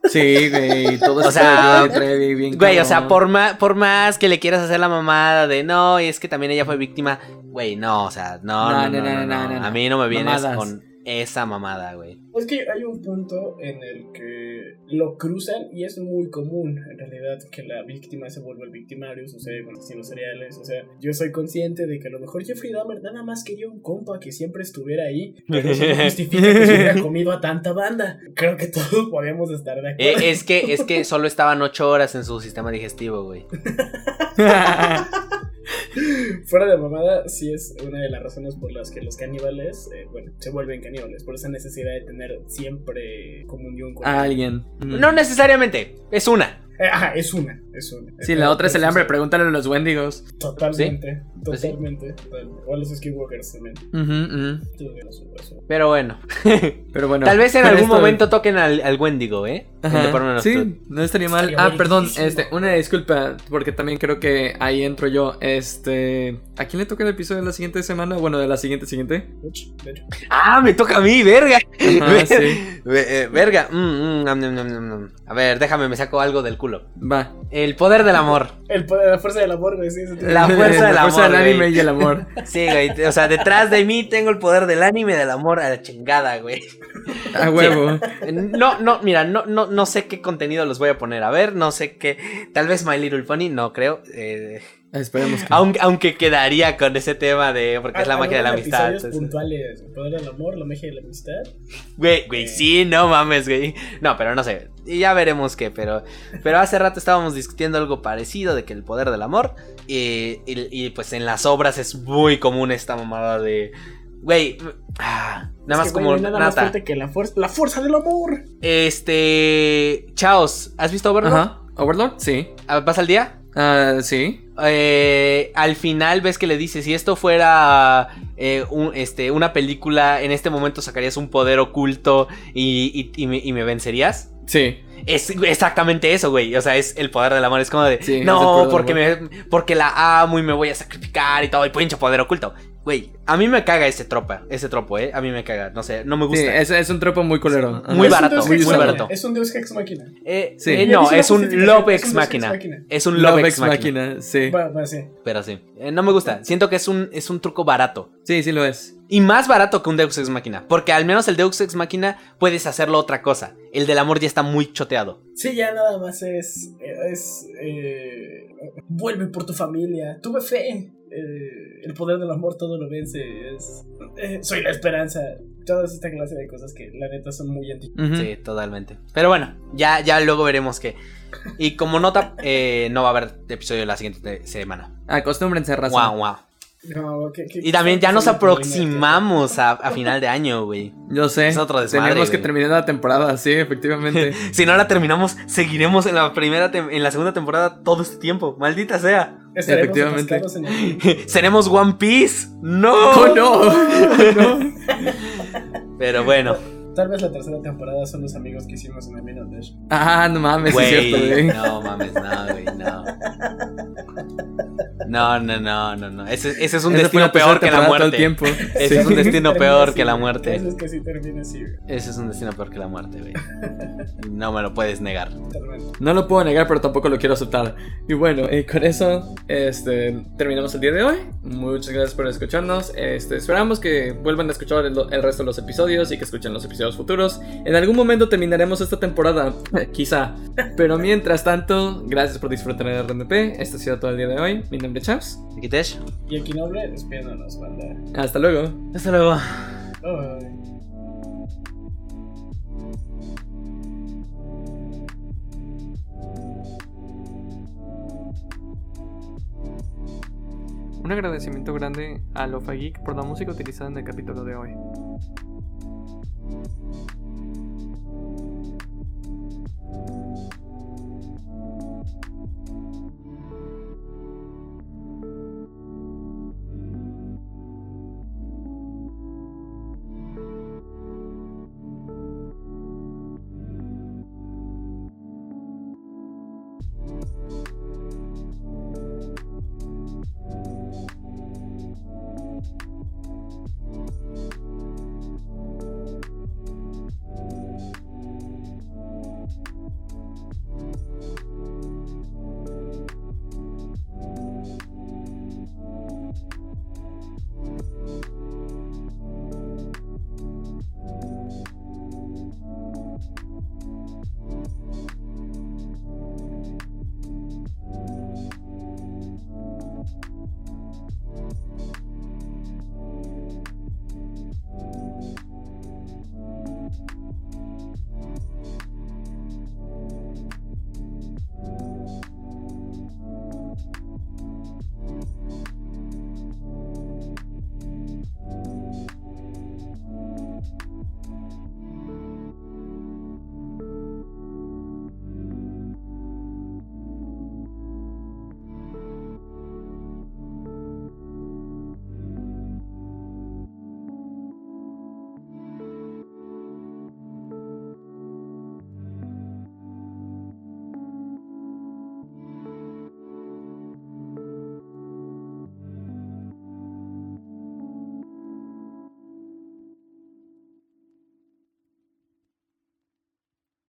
Sí, güey. Todo O sea, de Trevi, bien Güey, o sea, por más, por más que le quieras hacer la mamada de no, y es que también ella fue víctima, güey, no, o sea, no, no, no, no, no, no, no. a mí no me vienes Mamadas. con esa mamada, güey. Es que hay un punto en el que lo cruzan y es muy común en realidad que la víctima se vuelva el victimario, sucede con asesinos seriales, o sea, yo soy consciente de que a lo mejor Jeffrey Dahmer nada más quería un compa que siempre estuviera ahí, pero eso no justifica que se hubiera comido a tanta banda. Creo que todos podemos estar de acuerdo. Eh, es que, es que solo estaban ocho horas en su sistema digestivo, güey. Fuera de mamada, sí es una de las razones por las que los caníbales, eh, bueno, se vuelven caníbales, por esa necesidad de tener siempre comunión con Alguien. Mm. No necesariamente, es una. Eh, Ajá, es una, es una. Sí, la otra es el hambre. Pregúntale a los Wendigos. Totalmente, Pues sí. totalmente. total. O a los Skinwalkers también. Pero bueno, Pero bueno. tal vez en algún esto- momento toquen al, al Wendigo, ¿eh? Ajá, Sí, no estaría mal. Estaría Ah, perdón, este, una disculpa, porque también creo que ahí entro yo. Este, ¿a quién le toca el episodio de la siguiente semana? Bueno, de la siguiente siguiente. Ah, me toca a mí, verga. Ajá, Ver- sí. Ve- eh, verga. Mm, mm. A ver, déjame, me saco algo del culo. Va. El poder del amor. El poder, la fuerza del amor, güey. Sí, La fuerza del La fuerza amor, del güey. anime y el amor. Sí, güey. O sea, detrás de mí tengo el poder del anime y del amor a la chingada, güey. A huevo. No, no, mira, no, no, no sé qué contenido los voy a poner a ver. No sé qué. Tal vez My Little Pony, no creo. eh, Esperemos que. aunque, aunque quedaría con ese tema de. Porque es la magia de la amistad. puntuales. El poder del amor, la magia de la amistad. Güey, güey, sí, no mames, güey. No, pero no sé. Y ya veremos qué, pero. Pero hace rato estábamos discutiendo algo parecido de que el poder del amor. Y, y- y, pues en las obras es muy común esta mamada de. Güey. ah, nada más Es que, como nada más fuerte que la fuerza, la fuerza del amor. Este. Chaos, ¿has visto Overlord? Ajá. ¿Overlord? Sí. Ah, ¿Vas al día? Ah, sí. Eh, al final ves que le dice, si esto fuera eh, un- este, una película, en este momento sacarías un poder oculto y, y- y me, y me vencerías. Sí. Es exactamente eso, güey. O sea, es el poder del amor. Es como de, Sí, no, porque, me, porque la amo y me voy a sacrificar y todo, y pinche poder oculto. Güey, a mí me caga ese tropa, ese tropo, ¿eh? A mí me caga, no sé, no me Sí, gusta. es, es un tropo muy culero. Muy barato, muy barato. Es un Deus Ex Máquina. Eh, Sí. eh, Y no, es un Love es Ex un Deus Ex Máquina. Es un Love Love Ex Máquina. Sí. Sí. Pero sí, eh, no me gusta. Siento que es un, es un truco barato. Sí, sí lo es. Y más barato que un Deus Ex Máquina. Porque al menos el Deus Ex Máquina puedes hacerlo otra cosa. El del amor ya está muy choteado. Sí, ya nada más es. Es. eh, vuelve por tu familia. Tuve fe. eh, el poder del amor todo lo vence. Es, eh, soy la esperanza. Todas esta clase de cosas que la neta son muy anti. Ujú. Sí, totalmente. Pero bueno, ya, ya luego veremos que. Y como nota, eh, no va a haber episodio la siguiente te- semana. Acostúmbrense, raza. Wow, wow. No, ¿qué- qué- Y también ya nos aproximamos a, a final de año, güey. Yo sé. Es otro desmadre, Tenemos que terminar la temporada, sí, efectivamente. Si no la terminamos, seguiremos en la primera tem- en la segunda temporada todo este tiempo. Maldita sea. Estaremos Efectivamente. el- Seremos One Piece. No. ¡Oh, no! no. Pero bueno. Tal vez la tercera temporada son los amigos que hicimos en el Mino Dash. Ah, no mames, sí es Güey, cierto, güey. no mames, no, güey, no. No, no, no, no, no. Ese, ese es un destino peor que la muerte. tiempo. Ese Sí. es un destino peor así, que la muerte. Eso es que sí termina así, güey. Ese es un destino peor que la muerte, güey. No me lo puedes negar. No lo puedo negar, pero tampoco lo quiero aceptar. Y bueno, y con eso este, terminamos el día de hoy. Muchas gracias por escucharnos. Este, esperamos que vuelvan a escuchar el, el resto de los episodios y que escuchen los episodios futuros. En algún momento terminaremos esta temporada, quizá. Pero mientras tanto, gracias por disfrutar de RMP. Esto ha sido todo el día de hoy. Mi nombre Chaps. Nikitesh. Y aquí noble, despiéndonos, banda. Hasta luego. Hasta luego. Un agradecimiento grande a Lofa Geek por la música utilizada en el capítulo de hoy.